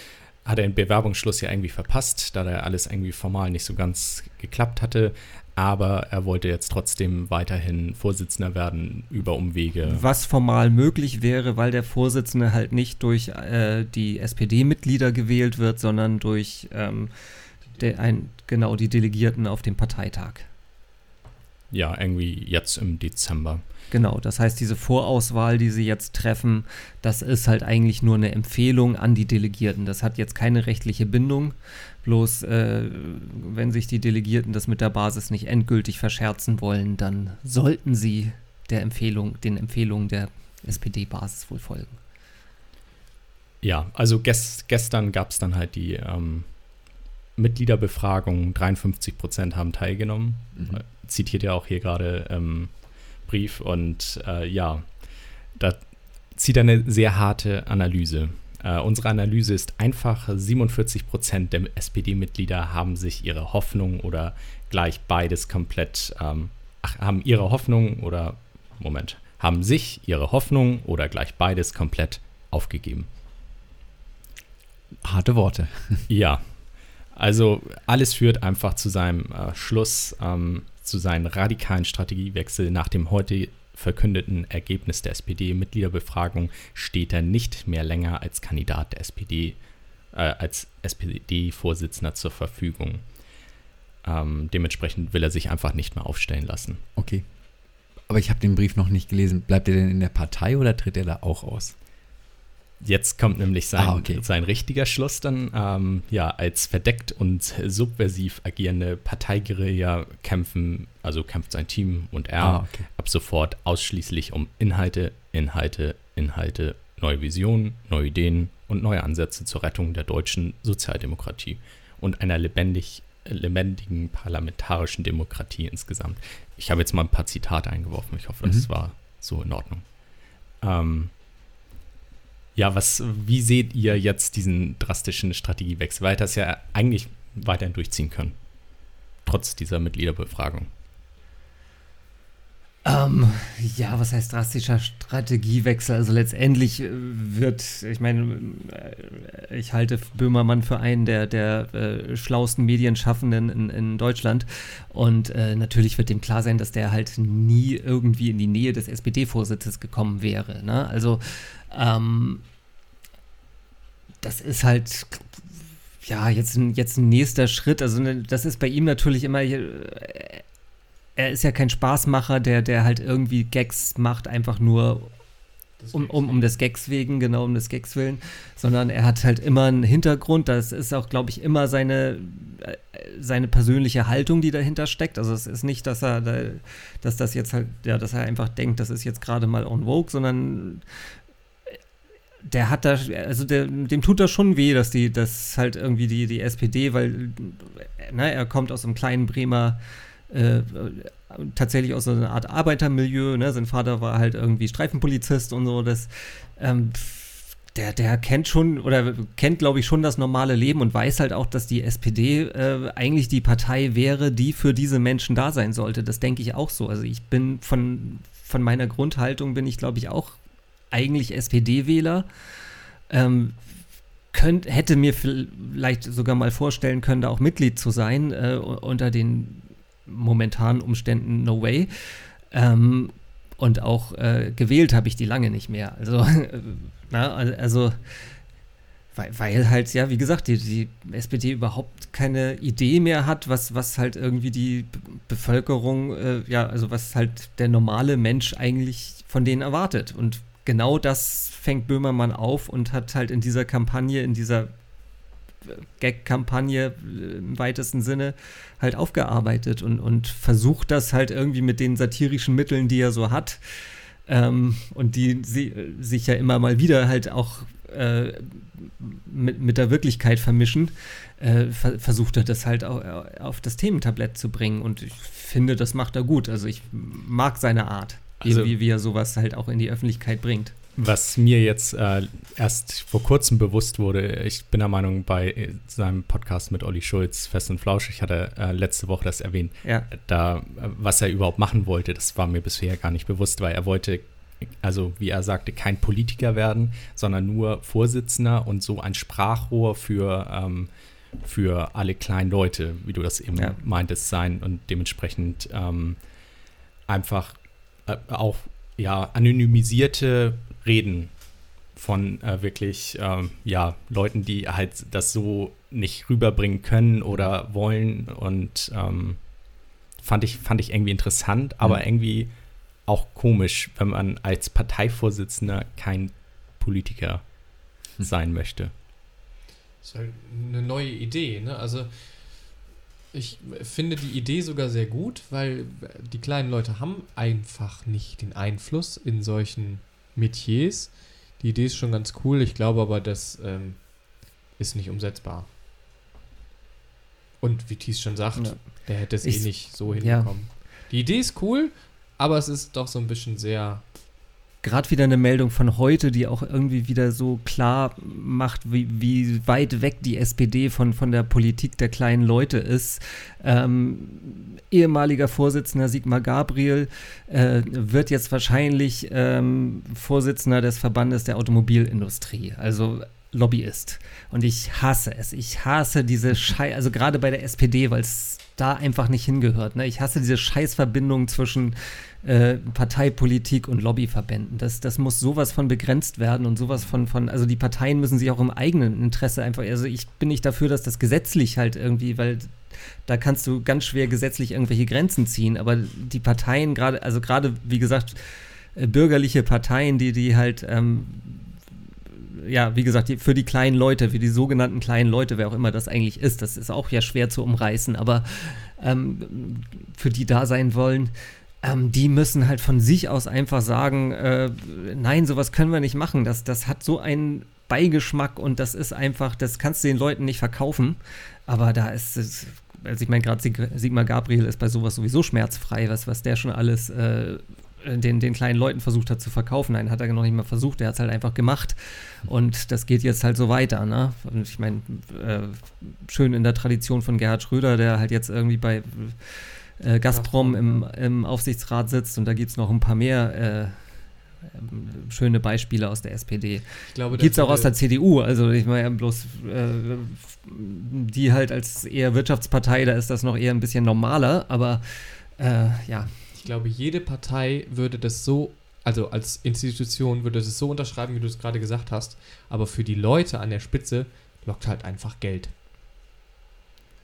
hat er den Bewerbungsschluss ja irgendwie verpasst, da da alles irgendwie formal nicht so ganz geklappt hatte. Aber er wollte jetzt trotzdem weiterhin Vorsitzender werden über Umwege. Was formal möglich wäre, weil der Vorsitzende halt nicht durch äh, die SPD-Mitglieder gewählt wird, sondern durch ähm, der, ein, genau die Delegierten auf dem Parteitag. Ja, irgendwie jetzt im Dezember. Genau, das heißt, diese Vorauswahl, die sie jetzt treffen, das ist halt eigentlich nur eine Empfehlung an die Delegierten. Das hat jetzt keine rechtliche Bindung. Bloß, äh, wenn sich die Delegierten das mit der Basis nicht endgültig verscherzen wollen, dann sollten sie der Empfehlung, den Empfehlungen der SPD-Basis wohl folgen. Ja, also ges gestern gab es dann halt die ähm, Mitgliederbefragung. 53 Prozent haben teilgenommen. Mhm. zitiert ja auch hier gerade im Brief und äh, ja, da zieht eine sehr harte Analyse. Äh, unsere Analyse ist einfach, 47 Prozent der SPD-Mitglieder haben sich ihre Hoffnung oder gleich beides komplett, ähm, ach, haben ihre Hoffnung oder, Moment, haben sich ihre Hoffnung oder gleich beides komplett aufgegeben. Harte Worte. Ja, also alles führt einfach zu seinem äh, Schluss, ähm, zu seinem radikalen Strategiewechsel. Nach dem heute verkündeten Ergebnis der SPD-Mitgliederbefragung steht er nicht mehr länger als Kandidat der SPD, äh, als SPD-Vorsitzender zur Verfügung. Ähm, dementsprechend will er sich einfach nicht mehr aufstellen lassen. Okay. Aber ich habe den Brief noch nicht gelesen. Bleibt er denn in der Partei oder tritt er da auch aus? Jetzt kommt nämlich sein, Ah, okay. sein richtiger Schluss dann. Ähm, ja, als verdeckt und subversiv agierende Parteiguerilla kämpfen, also kämpft sein Team und er Ah, okay. ab sofort ausschließlich um Inhalte, Inhalte, Inhalte, neue Visionen, neue Ideen und neue Ansätze zur Rettung der deutschen Sozialdemokratie und einer lebendig, lebendigen parlamentarischen Demokratie insgesamt. Ich habe jetzt mal ein paar Zitate eingeworfen. Ich hoffe, das Mhm. war so in Ordnung. Ähm, ja, was, wie seht ihr jetzt diesen drastischen Strategiewechsel? Weil das ja eigentlich weiterhin durchziehen können. Trotz dieser Mitgliederbefragung. Ähm, ja, was heißt drastischer Strategiewechsel? Also letztendlich äh, wird, ich meine, äh, ich halte Böhmermann für einen der, der äh, schlauesten Medienschaffenden in, in Deutschland. Und äh, natürlich wird dem klar sein, dass der halt nie irgendwie in die Nähe des SPD-Vorsitzes gekommen wäre. Ne? Also, ähm, das ist halt, ja, jetzt ein, jetzt ein nächster Schritt. Also, ne, das ist bei ihm natürlich immer er ist ja kein Spaßmacher, der, der halt irgendwie Gags macht, einfach nur um, um, um des Gags wegen, genau um des Gags willen, sondern er hat halt immer einen Hintergrund. Das ist auch, glaube ich, immer seine, äh, seine persönliche Haltung, die dahinter steckt. Also es ist nicht, dass er, da, dass das jetzt halt, ja, dass er einfach denkt, das ist jetzt gerade mal on vogue, sondern der hat da, also der, dem tut das schon weh, dass die, dass halt irgendwie die, die SPD, weil, ne, er kommt aus einem kleinen Bremer äh, tatsächlich aus so einer Art Arbeitermilieu. Ne? Sein Vater war halt irgendwie Streifenpolizist und so. Das, ähm, der, der kennt schon oder kennt, glaube ich, schon das normale Leben und weiß halt auch, dass die SPD äh, eigentlich die Partei wäre, die für diese Menschen da sein sollte. Das denke ich auch so. Also ich bin von, von meiner Grundhaltung bin ich, glaube ich, auch eigentlich SPD-Wähler. Ähm, könnt, hätte mir vielleicht sogar mal vorstellen können, da auch Mitglied zu sein äh, unter den momentanen Umständen no way. Ähm, und auch äh, gewählt habe ich die lange nicht mehr. Also, äh, na, also weil, weil, halt, ja, wie gesagt, die, die, SPD überhaupt keine Idee mehr hat, was, was halt irgendwie die Bevölkerung, äh, ja, also was halt der normale Mensch eigentlich von denen erwartet. Und genau das fängt Böhmermann auf und hat halt in dieser Kampagne, in dieser Gag-Kampagne äh, im weitesten Sinne halt aufgearbeitet und, und versucht das halt irgendwie mit den satirischen Mitteln, die er so hat ähm, und die sie, sich ja immer mal wieder halt auch äh, mit, mit der Wirklichkeit vermischen, äh, ver versucht er das halt auch, auf das Thementablett zu bringen und ich finde, das macht er gut. Also ich mag seine Art, also, wie, wie er sowas halt auch in die Öffentlichkeit bringt. Was mir jetzt äh, erst vor kurzem bewusst wurde, ich bin der Meinung, bei seinem Podcast mit Olli Schulz, Fest und Flausch, ich hatte äh, letzte Woche das erwähnt, ja. da, was er überhaupt machen wollte, das war mir bisher gar nicht bewusst, weil er wollte, also wie er sagte, kein Politiker werden, sondern nur Vorsitzender und so ein Sprachrohr für, ähm, für alle kleinen Leute, wie du das eben ja. meintest, sein und dementsprechend ähm, einfach äh, auch ja, anonymisierte Reden von äh, wirklich ähm, ja, Leuten, die halt das so nicht rüberbringen können oder wollen. Und ähm, fand, ich, fand ich irgendwie interessant, aber mhm. irgendwie auch komisch, wenn man als Parteivorsitzender kein Politiker mhm. sein möchte. Das ist halt eine neue Idee, ne? Also ich finde die Idee sogar sehr gut, weil die kleinen Leute haben einfach nicht den Einfluss in solchen Metiers. Die Idee ist schon ganz cool, ich glaube aber, das ähm, ist nicht umsetzbar. Und wie Thies schon sagt, ja. der hätte es eh nicht so hinbekommen. Ja. Die Idee ist cool, aber es ist doch so ein bisschen sehr gerade wieder eine Meldung von heute, die auch irgendwie wieder so klar macht, wie, wie weit weg die SPD von, von der Politik der kleinen Leute ist. Ähm, ehemaliger Vorsitzender Sigmar Gabriel äh, wird jetzt wahrscheinlich ähm, Vorsitzender des Verbandes der Automobilindustrie. Also Lobbyist. Und ich hasse es. Ich hasse diese Schei, also gerade bei der SPD, weil es da einfach nicht hingehört. Ne? Ich hasse diese Scheißverbindung zwischen äh, Parteipolitik und Lobbyverbänden. Das, das muss sowas von begrenzt werden und sowas von, von, also die Parteien müssen sich auch im eigenen Interesse einfach, also ich bin nicht dafür, dass das gesetzlich halt irgendwie, weil da kannst du ganz schwer gesetzlich irgendwelche Grenzen ziehen, aber die Parteien gerade, also gerade, wie gesagt, äh, bürgerliche Parteien, die, die halt ähm, ja, wie gesagt, für die kleinen Leute, für die sogenannten kleinen Leute, wer auch immer das eigentlich ist, das ist auch ja schwer zu umreißen, aber ähm, für die da sein wollen, ähm, die müssen halt von sich aus einfach sagen, äh, nein, sowas können wir nicht machen. Das, das hat so einen Beigeschmack und das ist einfach, das kannst du den Leuten nicht verkaufen. Aber da ist es, also ich meine, gerade Sigmar Gabriel ist bei sowas sowieso schmerzfrei, was, was der schon alles äh, den, den kleinen Leuten versucht hat zu verkaufen. Nein, hat er noch nicht mal versucht, er hat es halt einfach gemacht. Und das geht jetzt halt so weiter. Ne? Und ich meine, äh, schön in der Tradition von Gerhard Schröder, der halt jetzt irgendwie bei äh, Gazprom im, im Aufsichtsrat sitzt und da gibt es noch ein paar mehr äh, schöne Beispiele aus der SPD. Gibt es auch aus der CDU, also ich meine bloß, äh, die halt als eher Wirtschaftspartei, da ist das noch eher ein bisschen normaler, aber äh, ja, Ich glaube, jede Partei würde das so, also als Institution würde das so unterschreiben, wie du es gerade gesagt hast. Aber für die Leute an der Spitze lockt halt einfach Geld.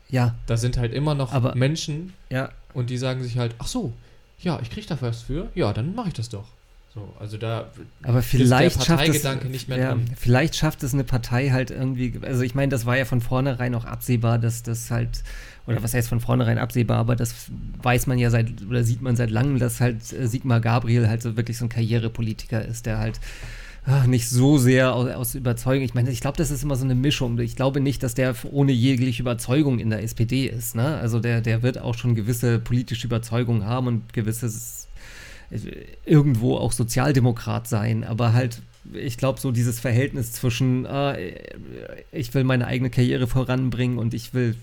ja, Da sind halt immer noch Aber- Menschen ja, und die sagen sich halt, ach so, ja, ich krieg da was für, ja, dann mache ich das doch. So, also da aber vielleicht der schafft es, Parteigedanke nicht mehr ja, vielleicht schafft es eine Partei halt irgendwie, also ich meine, das war ja von vornherein auch absehbar, dass das halt, oder was heißt von vornherein absehbar, aber das weiß man ja seit, oder sieht man seit langem, dass halt äh, Sigmar Gabriel halt so wirklich so ein Karrierepolitiker ist, der halt ah, nicht so sehr aus, aus Überzeugung, ich meine, ich glaube, das ist immer so eine Mischung. Ich glaube nicht, dass der ohne jegliche Überzeugung in der SPD ist, ne? Also der, der wird auch schon gewisse politische Überzeugungen haben und gewisses äh, irgendwo auch Sozialdemokrat sein, aber halt, ich glaube, so dieses Verhältnis zwischen, äh, ich will meine eigene Karriere voranbringen und ich will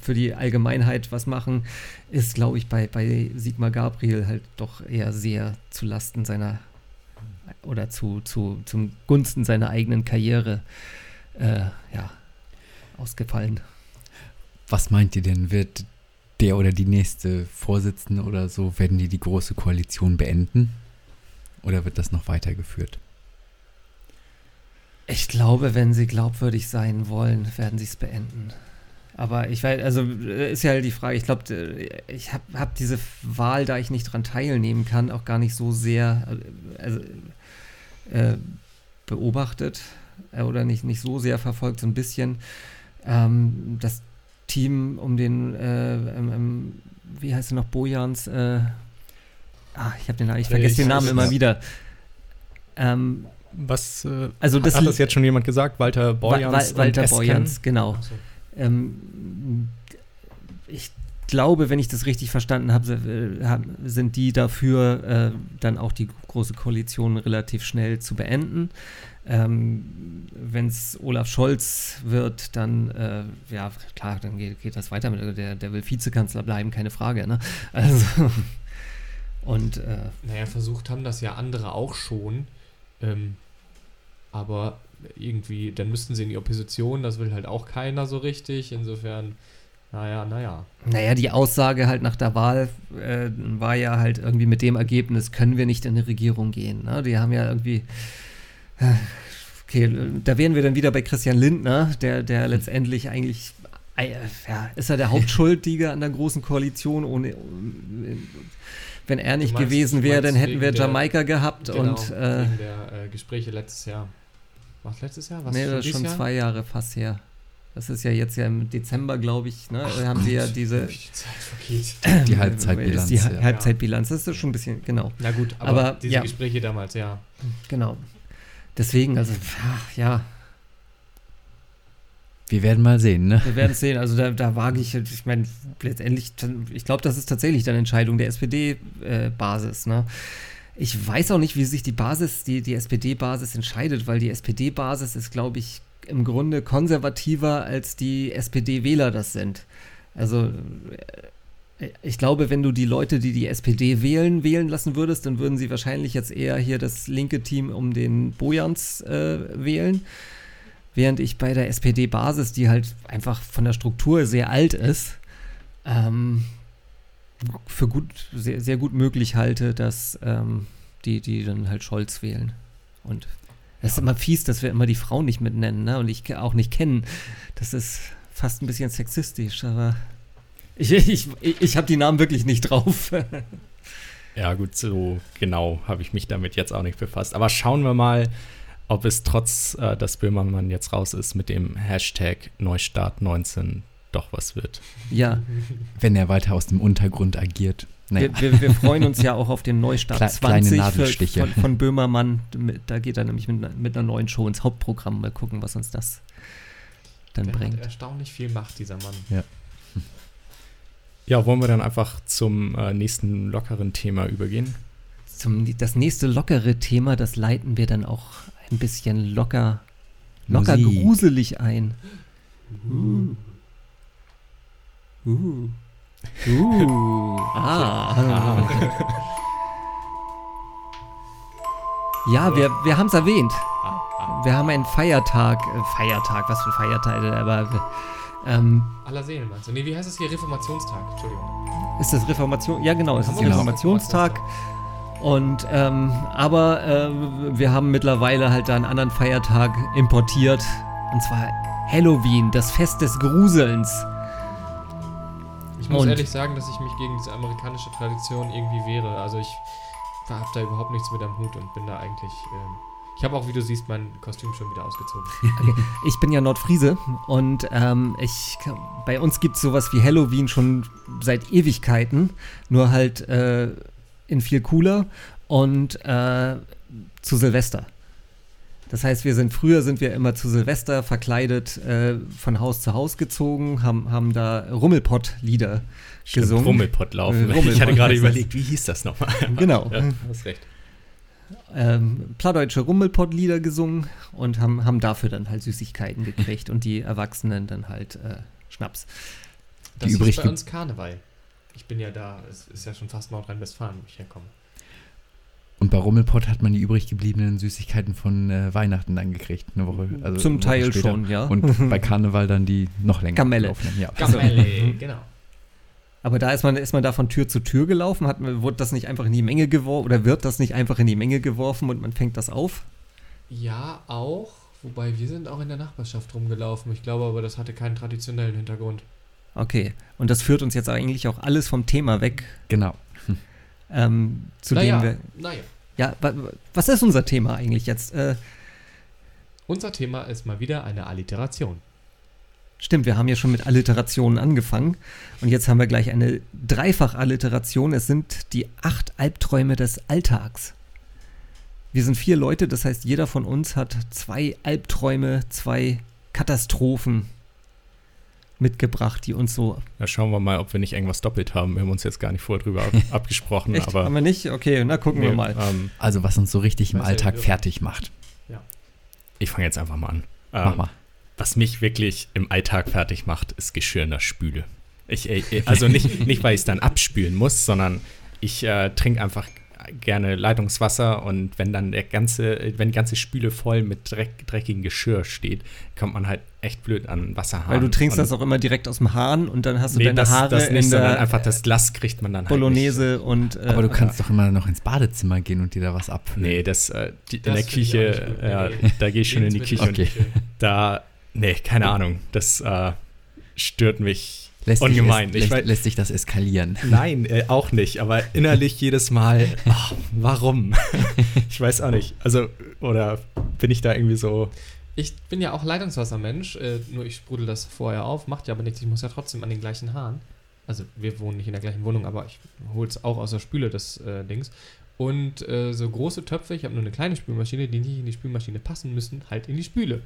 für die Allgemeinheit was machen, ist, glaube ich, bei, bei Sigmar Gabriel halt doch eher sehr zu Lasten seiner oder zu, zu, zum Gunsten seiner eigenen Karriere äh, ja, ausgefallen. Was meint ihr denn? Wird der oder die nächste Vorsitzende oder so, werden die die große Koalition beenden? Oder wird das noch weitergeführt? Ich glaube, wenn sie glaubwürdig sein wollen, werden sie es beenden. Aber ich weiß, also äh, ist ja halt die Frage, ich glaube, äh, ich habe hab diese Wahl, da ich nicht dran teilnehmen kann, auch gar nicht so sehr äh, also, äh, beobachtet äh, oder nicht, nicht so sehr verfolgt, so ein bisschen. Ähm, das Team um den, äh, ähm, wie heißt er noch, Bojans, äh, ah, ich habe den Namen, ich vergesse Ich den Namen immer wieder. Ähm, Was äh, also das hat das jetzt schon jemand gesagt? Walter Borjans Wa- Wa- Walter? Borjans, genau. So. Ähm, ich glaube, wenn ich das richtig verstanden habe, äh, sind die dafür, äh, dann auch die große Koalition relativ schnell zu beenden. Ähm, wenn es Olaf Scholz wird, dann, äh, ja, klar, dann geht, geht das weiter. Mit, der, der will Vizekanzler bleiben, keine Frage. Ne? Also, und äh, Naja, versucht haben das ja andere auch schon. Ähm, aber irgendwie, dann müssten sie in die Opposition, das will halt auch keiner so richtig. Insofern, naja, naja. Naja, die Aussage halt nach der Wahl äh, war ja halt irgendwie mit dem Ergebnis, können wir nicht in eine Regierung gehen. Ne? Die haben ja irgendwie. äh, Okay, da wären wir dann wieder bei Christian Lindner, der, der letztendlich eigentlich. äh, Ja, ist er der Hauptschuldige an der großen Koalition? Ohne, wenn er nicht meinst- gewesen wäre, dann hätten wir wegen der- Jamaika gehabt Genau, und. Äh, der äh, Gespräche letztes Jahr. Was letztes Jahr? Was nee, das ist schon Jahr? zwei Jahre fast her. Das ist ja jetzt ja im Dezember, glaube ich, ne? haben sie ja diese. Die Zeit vergeht. Die Halbzeitbilanz, die ja. Halbzeitbilanz, das ist schon ein bisschen, genau. Na gut, aber, Aber, diese ja. Gespräche damals, ja. Genau. Deswegen, also, ach, ja, Wir werden mal sehen, ne? wir werden es sehen. Also da, da wage ich, ich meine, letztendlich, ich glaube, das ist tatsächlich dann Entscheidung der SPD-Basis. ne? Ich weiß auch nicht, wie sich die Basis, die, die SPD-Basis entscheidet, weil die SPD-Basis ist, glaube ich, im Grunde konservativer als die SPD-Wähler das sind. Also äh, ich glaube, wenn du die Leute, die die SPD wählen, wählen lassen würdest, dann würden sie wahrscheinlich jetzt eher hier das linke Team um den Bojans äh, wählen. Während ich bei der SPD-Basis, die halt einfach von der Struktur sehr alt ist, ähm, für gut, sehr, sehr gut möglich halte, dass ähm, die, die dann halt Scholz wählen. Und es ist immer fies, dass wir immer die Frauen nicht mitnennen, ne? Und ich auch nicht kennen. Das ist fast ein bisschen sexistisch, aber ich, ich, ich, ich habe die Namen wirklich nicht drauf. Ja, gut, so genau habe ich mich damit jetzt auch nicht befasst. Aber schauen wir mal, ob es trotz, äh, dass Böhmermann jetzt raus ist, mit dem Hashtag Neustart 19 doch was wird. ja, Wenn er weiter aus dem Untergrund agiert. Naja, wir, wir, wir freuen uns ja auch auf den Neustart Kle- kleine 20 für, Nadelstiche. von, von Böhmermann. Mit- Da geht er nämlich mit, einer- mit einer neuen Show ins Hauptprogramm. Mal gucken, was uns das dann Der bringt. hat erstaunlich viel Macht, dieser Mann. Ja, wollen wir dann einfach zum äh, nächsten lockeren Thema übergehen? Zum, das nächste lockere Thema, das leiten wir dann auch ein bisschen locker, locker Musik. gruselig ein. Uh. Uh. Uh, ah. Ja, wir, wir haben es erwähnt. Wir haben einen Feiertag, äh, Feiertag, was für ein Feiertag, aber ähm, Aller Seelen meinst du? Nee, wie heißt das hier? Reformationstag, Entschuldigung. ist das Reformation? Ja, genau, es ist Genau. Reformationstag. Und ähm, aber äh, wir haben mittlerweile halt da einen anderen Feiertag importiert. Und zwar Halloween, das Fest des Gruselns. Ich muss Und- ehrlich sagen, dass ich mich gegen diese amerikanische Tradition irgendwie wehre. Also ich habe da überhaupt nichts mit am Hut und bin da eigentlich. Ähm, ich habe auch, wie du siehst, mein Kostüm schon wieder ausgezogen. Ich bin ja Nordfriese und ähm, ich, bei uns gibt es sowas wie Halloween schon seit Ewigkeiten, nur halt äh, in viel cooler und äh, zu Silvester. Das heißt, wir sind früher sind wir immer zu Silvester verkleidet äh, von Haus zu Haus gezogen, haben, haben da Rummelpott-Lieder gesungen. Rummelpott laufen. Äh, Rummelpott ich hatte gerade überlegt, wie hieß das nochmal? Genau. Ja, hast recht. ähm, plattdeutsche Rummelpott-Lieder gesungen und haben, haben dafür dann halt Süßigkeiten gekriegt und die Erwachsenen dann halt äh, Schnaps. Das Die ist übrig bei uns Karneval. Ich bin ja da, es ist ja schon fast Nordrhein-Westfalen, wo ich herkomme. Und bei Rummelpott hat man die übrig gebliebenen Süßigkeiten von äh, Weihnachten dann gekriegt, eine Woche. Also Zum eine Woche Teil später. schon, ja. Und bei Karneval dann die noch länger. Kamelle. Ja. Gamelle, genau. Aber da ist man, ist man da von Tür zu Tür gelaufen, hat, man- wurde das nicht einfach in die Menge geworfen oder wird das nicht einfach in die Menge geworfen und man fängt das auf? Ja, auch. Wobei wir sind auch in der Nachbarschaft rumgelaufen. Ich glaube aber, das hatte keinen traditionellen Hintergrund. Okay. Und das führt uns jetzt eigentlich auch alles vom Thema weg, Genau. Ähm, zu naja, dem wir. naja. Ja, wa, was ist unser Thema eigentlich jetzt? Äh, Unser Thema ist mal wieder eine Alliteration. Stimmt, wir haben ja schon mit Alliterationen angefangen und jetzt haben wir gleich eine Dreifach-Alliteration. Es sind die acht Albträume des Alltags. Wir sind vier Leute, das heißt, jeder von uns hat zwei Albträume, zwei Katastrophen mitgebracht, die uns so. Da schauen wir mal, ob wir nicht irgendwas doppelt haben. Wir haben uns jetzt gar nicht vorher drüber ab abgesprochen, Echt? aber haben wir nicht? Okay, na gucken wir nee, mal. ähm, Also was uns so richtig im ja, Alltag ja. fertig macht. ich fange jetzt einfach mal an. Mach Ähm, mal. Was mich wirklich im Alltag fertig macht, ist Geschirr in der Spüle. Ich, äh, äh, also nicht, nicht, weil ich es dann abspülen muss, sondern ich äh, trinke einfach gerne Leitungswasser und wenn dann der ganze, wenn die ganze Spüle voll mit Dreck, dreckigem Geschirr steht, kommt man halt echt blöd an Wasserhahn. Weil du trinkst und, das auch immer direkt aus dem Hahn und dann hast du Nee, deine das, Haare das nicht, in sondern der einfach das Glas kriegt man dann halt Bolognese und. Äh, Aber du kannst doch immer noch ins Badezimmer gehen und dir da was ab. Nee, das, äh, die, Das in der Küche, ja, nee. da gehe ich schon in die Küche und Okay. da, nee, keine Ahnung, das äh, stört mich Lässt ungemein. es- Ich lässt, weiß- lässt sich das eskalieren. Nein, äh, auch nicht, aber innerlich jedes Mal, ach, warum? ich weiß auch nicht. Also, oder bin ich da irgendwie so, Ich bin ja auch Leitungswassermensch, äh, nur ich sprudel das vorher auf, macht ja aber nichts, ich muss ja trotzdem an den gleichen Hahn. Also wir wohnen nicht in der gleichen Wohnung, aber ich hole es auch aus der Spüle, das äh, Dings. Und äh, so große Töpfe, ich habe nur eine kleine Spülmaschine, die nicht in die Spülmaschine passen müssen, halt in die Spüle.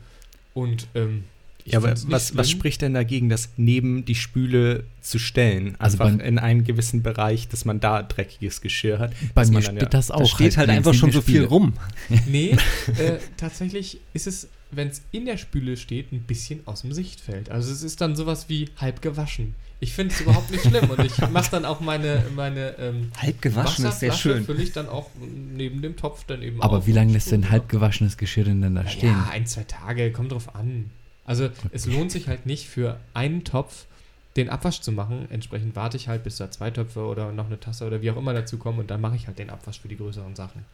Und ähm, ich ja, aber was, was spricht denn dagegen, das neben die Spüle zu stellen? Also Einfach in einen gewissen Bereich, dass man da dreckiges Geschirr hat. Bei dass mir steht ja- das auch. da steht halt neben einfach in schon so viel rum. Nee, äh, tatsächlich ist es, wenn es in der Spüle steht, ein bisschen aus dem Sichtfeld. Also es ist dann sowas wie halb gewaschen. Ich finde es überhaupt nicht schlimm und ich mache dann auch meine, meine ähm, Halb gewaschen ist sehr schön. fülle ich dann auch neben dem Topf dann eben Aber auf wie lange lässt denn halb gewaschenes Geschirr denn dann da stehen? Ja, ein, zwei Tage, kommt drauf an. Also es lohnt sich halt nicht für einen Topf den Abwasch zu machen. Entsprechend warte ich halt, bis da zwei Töpfe oder noch eine Tasse oder wie auch immer dazu kommen und dann mache ich halt den Abwasch für die größeren Sachen.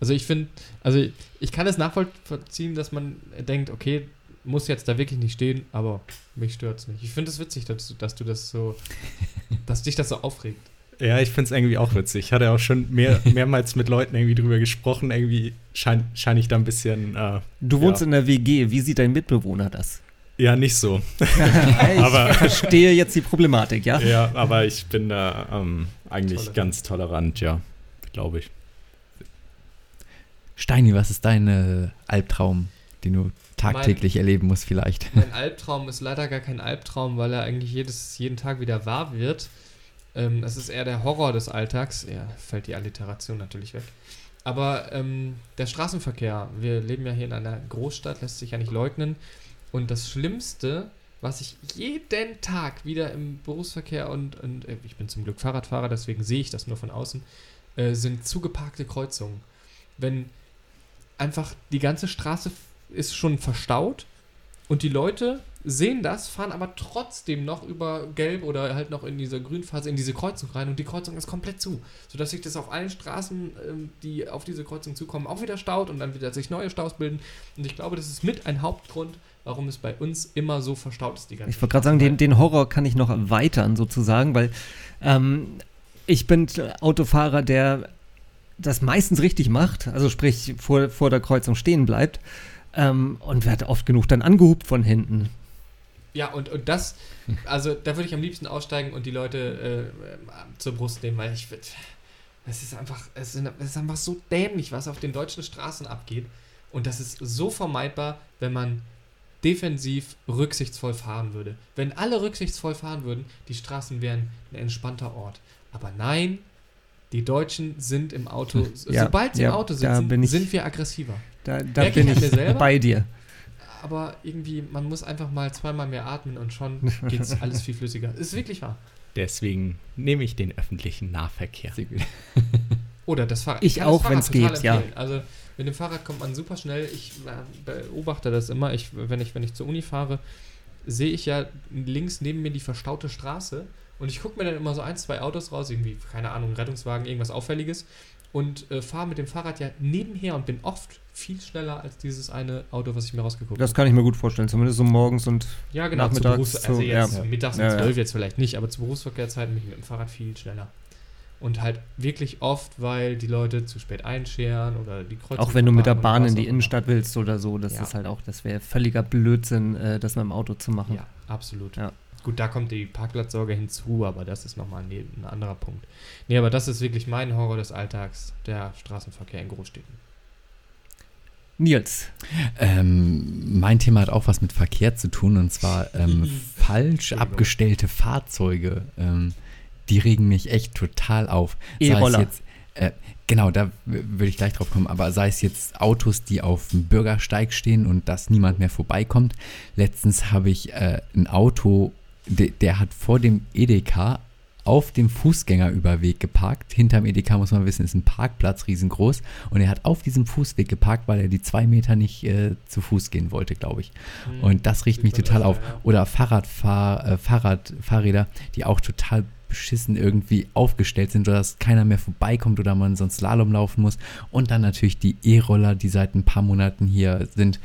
Also ich finde, also ich kann es nachvollziehen, dass man denkt, okay, muss jetzt da wirklich nicht stehen, aber mich stört es nicht. Ich finde es witzig, dass, du- dass du das so, dass dich das so aufregt. Ja, ich finde es irgendwie auch witzig. Ich hatte auch schon mehr, mehrmals mit Leuten irgendwie drüber gesprochen. Irgendwie scheine schein ich da ein bisschen, äh, Du wohnst Ja. in der WG. Wie sieht dein Mitbewohner das? ja, nicht so. ich Aber- verstehe jetzt die Problematik, ja? Ja, aber ich bin da ähm, eigentlich Tolerant. ganz tolerant, ja, glaube ich. Steini, was ist dein äh, Albtraum, den du tagtäglich erleben musst vielleicht? Mein Albtraum ist leider gar kein Albtraum, weil er eigentlich jedes, jeden Tag wieder wahr wird. Ähm, es ist eher der Horror des Alltags. Ja, fällt die Alliteration natürlich weg. Aber ähm, der Straßenverkehr, wir leben ja hier in einer Großstadt, lässt sich ja nicht leugnen. Und das Schlimmste was ich jeden Tag wieder im Berufsverkehr und, und äh, ich bin zum Glück Fahrradfahrer, deswegen sehe ich das nur von außen, äh, sind zugeparkte Kreuzungen. Wenn einfach die ganze Straße ist schon verstaut und die Leute sehen das, fahren aber trotzdem noch über Gelb oder halt noch in dieser Grünphase in diese Kreuzung rein und die Kreuzung ist komplett zu, sodass sich das auf allen Straßen, ähm, die auf diese Kreuzung zukommen, auch wieder staut und dann wieder sich neue Staus bilden. Und ich glaube, das ist mit ein Hauptgrund, warum es bei uns immer so verstaut ist die ganze Ich wollte gerade sagen, den, den Horror kann ich noch erweitern sozusagen, weil ähm, ich bin Autofahrer, der das meistens richtig macht, also sprich vor, vor der Kreuzung stehen bleibt ähm, und werde oft genug dann angehupt von hinten. Ja, und, und das, also da würde ich am liebsten aussteigen und die Leute äh, zur Brust nehmen, weil ich würde. Es ist einfach, es ist, einfach so dämlich, was auf den deutschen Straßen abgeht. Und das ist so vermeidbar, wenn man defensiv rücksichtsvoll fahren würde. Wenn alle rücksichtsvoll fahren würden, die Straßen wären ein entspannter Ort. Aber nein, die Deutschen sind im Auto, Ja, sobald sie ja, im Auto sitzen, bin ich- sind wir aggressiver. Da, da bin ich bei dir. Aber irgendwie, man muss einfach mal zweimal mehr atmen und schon geht es alles viel flüssiger. Ist wirklich wahr. Deswegen nehme ich den öffentlichen Nahverkehr. Sehr gut. Oder das Fahrrad. Ich kann auch, wenn's total geht, ja. empfehlen. Also mit dem Fahrrad kommt man super schnell. Ich äh, beobachte das immer. Ich, wenn, ich, wenn ich zur Uni fahre, sehe ich ja links neben mir die verstaute Straße und ich gucke mir dann immer so ein, zwei Autos raus, irgendwie, keine Ahnung, Rettungswagen, irgendwas Auffälliges und äh, fahre mit dem Fahrrad ja nebenher und bin oft viel schneller als dieses eine Auto, was ich mir rausgeguckt Das kann ich mir gut vorstellen, zumindest so morgens und Ja, genau, Nachmittags Berufs also so, jetzt ja. mittags um Ja, ja. 12 jetzt vielleicht nicht, aber zu Berufsverkehrszeiten bin ich mit dem Fahrrad viel schneller. Und halt wirklich oft, weil die Leute zu spät einscheren oder die Kreuzung auch wenn du mit der Bahn in die. Innenstadt willst oder so, das Ja. ist halt auch, das wäre völliger Blödsinn, äh, das mit dem Auto zu machen. Ja, absolut. Ja. Gut, da kommt die Parkplatzsorge hinzu, aber das ist nochmal ein, ein anderer Punkt. Nee, aber das ist wirklich mein Horror des Alltags, der Straßenverkehr in Großstädten. Nils, Ähm, mein Thema hat auch was mit Verkehr zu tun und zwar ähm, falsch abgestellte Fahrzeuge. Ähm, die regen mich echt total auf. Sei es E-Roller. jetzt- Äh, genau, da würde ich gleich drauf kommen. Aber sei es jetzt Autos, die auf dem Bürgersteig stehen und dass niemand mehr vorbeikommt. Letztens habe ich äh, ein Auto, de, der hat vor dem Edeka auf dem Fußgängerüberweg geparkt. Hinterm Edeka muss man wissen, ist ein Parkplatz riesengroß. Und er hat auf diesem Fußweg geparkt, weil er die zwei Meter nicht äh, zu Fuß gehen wollte, glaube ich. Und das riecht mich total auf. Oder Fahrradfahr, äh, Fahrrad, Fahrräder, die auch total beschissen irgendwie aufgestellt sind, sodass keiner mehr vorbeikommt oder man sonst Slalom laufen muss. Und dann natürlich die E-Roller, die seit ein paar Monaten hier sind.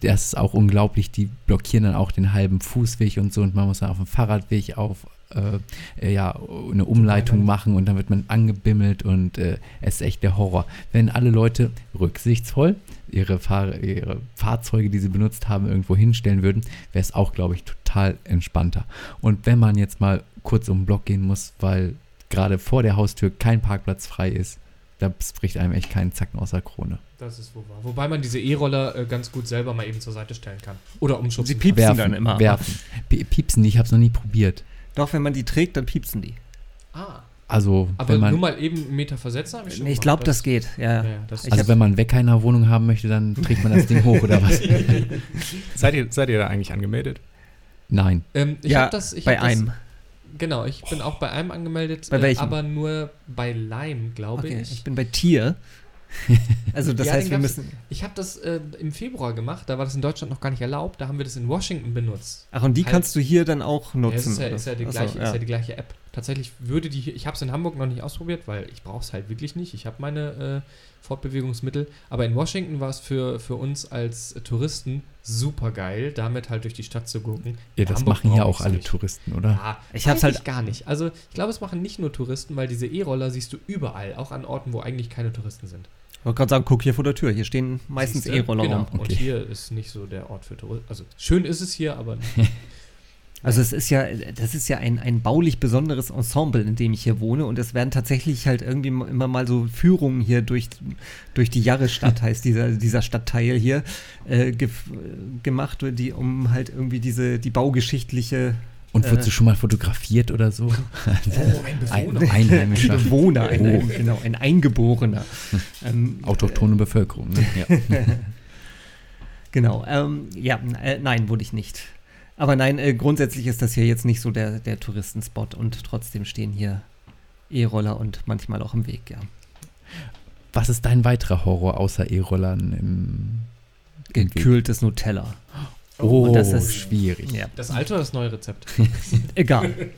Das ist auch unglaublich. Die blockieren dann auch den halben Fußweg und so. Und man muss dann auf dem Fahrradweg auf äh, äh, ja, eine Umleitung machen und dann wird man angebimmelt und äh, es ist echt der Horror. Wenn alle Leute rücksichtsvoll ihre, Fahr ihre Fahrzeuge, die sie benutzt haben, irgendwo hinstellen würden, wäre es auch, glaube ich, total entspannter. Und wenn man jetzt mal kurz um den Block gehen muss, weil gerade vor der Haustür kein Parkplatz frei ist, da bricht einem echt keinen Zacken aus der Krone. Das ist wohl wahr. Wobei man diese E-Roller äh, ganz gut selber mal eben zur Seite stellen kann. Oder umschubsen Sie piepsen werfen, dann immer. Werfen. Pie- Piepsen, die, ich habe es noch nie probiert. Doch, wenn man die trägt, dann piepsen die. Ah, Also, aber wenn man, nur mal eben einen Meter versetzen habe ich schon Nee, ich glaube, das geht. Ja. Ja, das Ich also wenn man in der Wohnung haben möchte, dann trägt man das Ding hoch oder was? Seid ihr, seid ihr da eigentlich angemeldet? Nein. ähm, ich ja, hab das, ich bei hab das, einem. Genau, ich bin auch bei einem angemeldet, Bei äh, welchem? aber nur bei Lime, glaube Okay, ich. ich bin bei Tier. Also das Ja, heißt, wir müssen. Ich habe das äh, im Februar gemacht, da war das in Deutschland noch gar nicht erlaubt, da haben wir das in Washington benutzt. Ach, und die Halt- kannst du hier dann auch Ja, nutzen. ist ja, ist, ja die Achso, gleiche, ja. ist ja die gleiche App. Tatsächlich würde die, hier- ich habe es in Hamburg noch nicht ausprobiert, weil ich brauche es halt wirklich nicht. Ich habe meine äh, Fortbewegungsmittel. Aber in Washington war es für, für uns als Touristen super geil, damit halt durch die Stadt zu gucken. Ja, In das Hamburg machen hier brauch auch alle nicht. Touristen, oder? Ja, Ich hab's halt- gar nicht. Also ich glaube, es machen nicht nur Touristen, weil diese E-Roller siehst du überall, auch an Orten, wo eigentlich keine Touristen sind. Ich wollte gerade sagen, guck hier vor der Tür. Hier stehen meistens? E-Roller Genau. rum. Und Okay. hier ist nicht so der Ort für Touristen. Also schön ist es hier, aber Also es ist ja, das ist ja ein, ein baulich besonderes Ensemble, in dem ich hier wohne und es werden tatsächlich halt irgendwie immer mal so Führungen hier durch, durch die Jahresstadt, heißt dieser, dieser Stadtteil hier, äh, äh, gemacht, die, um halt irgendwie diese, die baugeschichtliche Und Äh. wurdest du schon mal fotografiert oder so? Oh, ein Ein Einheimischer. Bewohner, ein, Oh. ein, genau, ein Eingeborener. ähm, Autochtone Bevölkerung. Ne? Ja. Genau, ähm, ja, äh, nein, wurde ich nicht. Aber nein, äh, grundsätzlich ist das hier jetzt nicht so der, der Touristenspot und trotzdem stehen hier E-Roller und manchmal auch im Weg, ja. Was ist dein weiterer Horror außer E-Rollern im im Weg? Gekühltes Nutella. Oh, das ist- schwierig. Ja. Das alte oder das neue Rezept? Egal.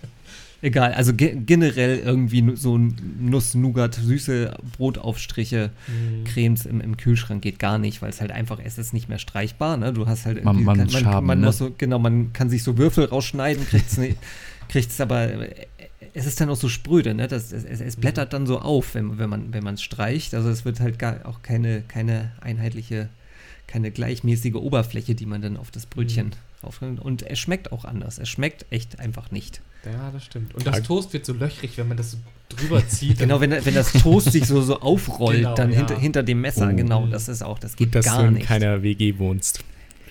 Egal, also ge generell irgendwie so Nuss-Nougat, süße Brotaufstriche, Mhm. Cremes im, im Kühlschrank geht gar nicht, weil es halt einfach, es ist nicht mehr streichbar, ne? Du hast halt Man- irgendwie- man kann, muss man, schaben, man ne? muss so, genau, man kann sich so Würfel rausschneiden, kriegt's nicht, kriegt's aber, äh, es ist dann auch so spröde, ne? Das, es, es, es blättert dann so auf, wenn, wenn man wenn man es streicht. Also es wird halt gar auch keine, keine einheitliche, keine gleichmäßige Oberfläche, die man dann auf das Brötchen aufnimmt. Und es schmeckt auch anders. Es schmeckt echt einfach nicht. Ja, das stimmt. Und das Toast wird so löchrig, wenn man das so drüber zieht. Genau, wenn, wenn das Toast sich so, so aufrollt, Genau, dann ja. hinter, hinter dem Messer, Oh. genau, das ist auch, das geht Gut, dass gar du in nicht. keiner WG wohnst.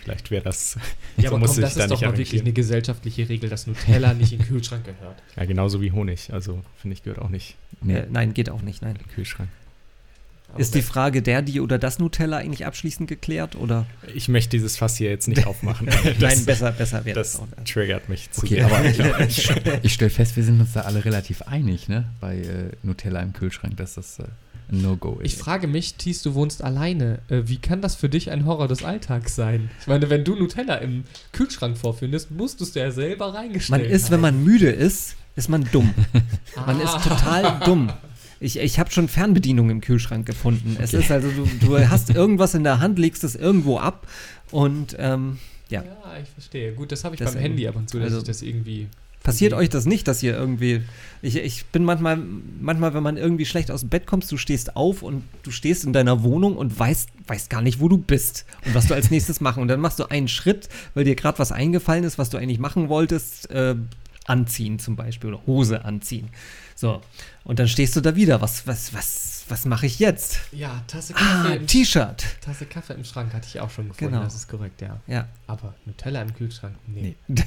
Vielleicht wäre das. ja, so aber komm, das da ist doch mal wirklich eine gesellschaftliche Regel, dass Nutella nicht in den Kühlschrank gehört. Ja, genauso wie Honig. Also, finde ich, gehört auch nicht Nee. Äh, nein, geht auch nicht, nein. in den Kühlschrank. Aber Ist die Frage der, die oder das Nutella eigentlich abschließend geklärt? Oder? Ich möchte dieses Fass hier jetzt nicht aufmachen. nein, besser, besser wäre Das das triggert mich zu Okay, sehr. aber ich, ich stelle fest, wir sind uns da alle relativ einig, ne? Bei äh, Nutella im Kühlschrank, dass das äh, ein No-Go Ich ist. frage mich, Thies, du wohnst alleine. Äh, wie kann das für dich ein Horror des Alltags sein? Ich meine, wenn du Nutella im Kühlschrank vorfindest, musst du es dir ja selber Man reingestellt ist, wenn man müde ist, ist man dumm. Man Ah. ist total dumm. Ich, ich habe schon Fernbedienung im Kühlschrank gefunden. Es ist also, du, du hast irgendwas in der Hand, legst es irgendwo ab und ähm, ja. Ja, ich verstehe. Gut, das habe ich Das beim Handy ab und zu, dass also- ich das irgendwie. Passiert Okay. euch das nicht, dass ihr irgendwie. Ich, ich bin manchmal, manchmal, wenn man irgendwie schlecht aus dem Bett kommst, du stehst auf und du stehst in deiner Wohnung und weißt, weißt gar nicht, wo du bist und was du als nächstes machen. Und dann machst du einen Schritt, weil dir gerade was eingefallen ist, was du eigentlich machen wolltest, äh, anziehen zum Beispiel oder Hose anziehen. So. Und dann stehst du da wieder. Was, was, was, was mache ich jetzt? Ja, Tasse Kaffee, Ah, T-Shirt. Tasse Kaffee im Schrank hatte ich auch schon gefunden. Genau. Das ist korrekt, ja. Ja. Aber Nutella im Kühlschrank? Nee.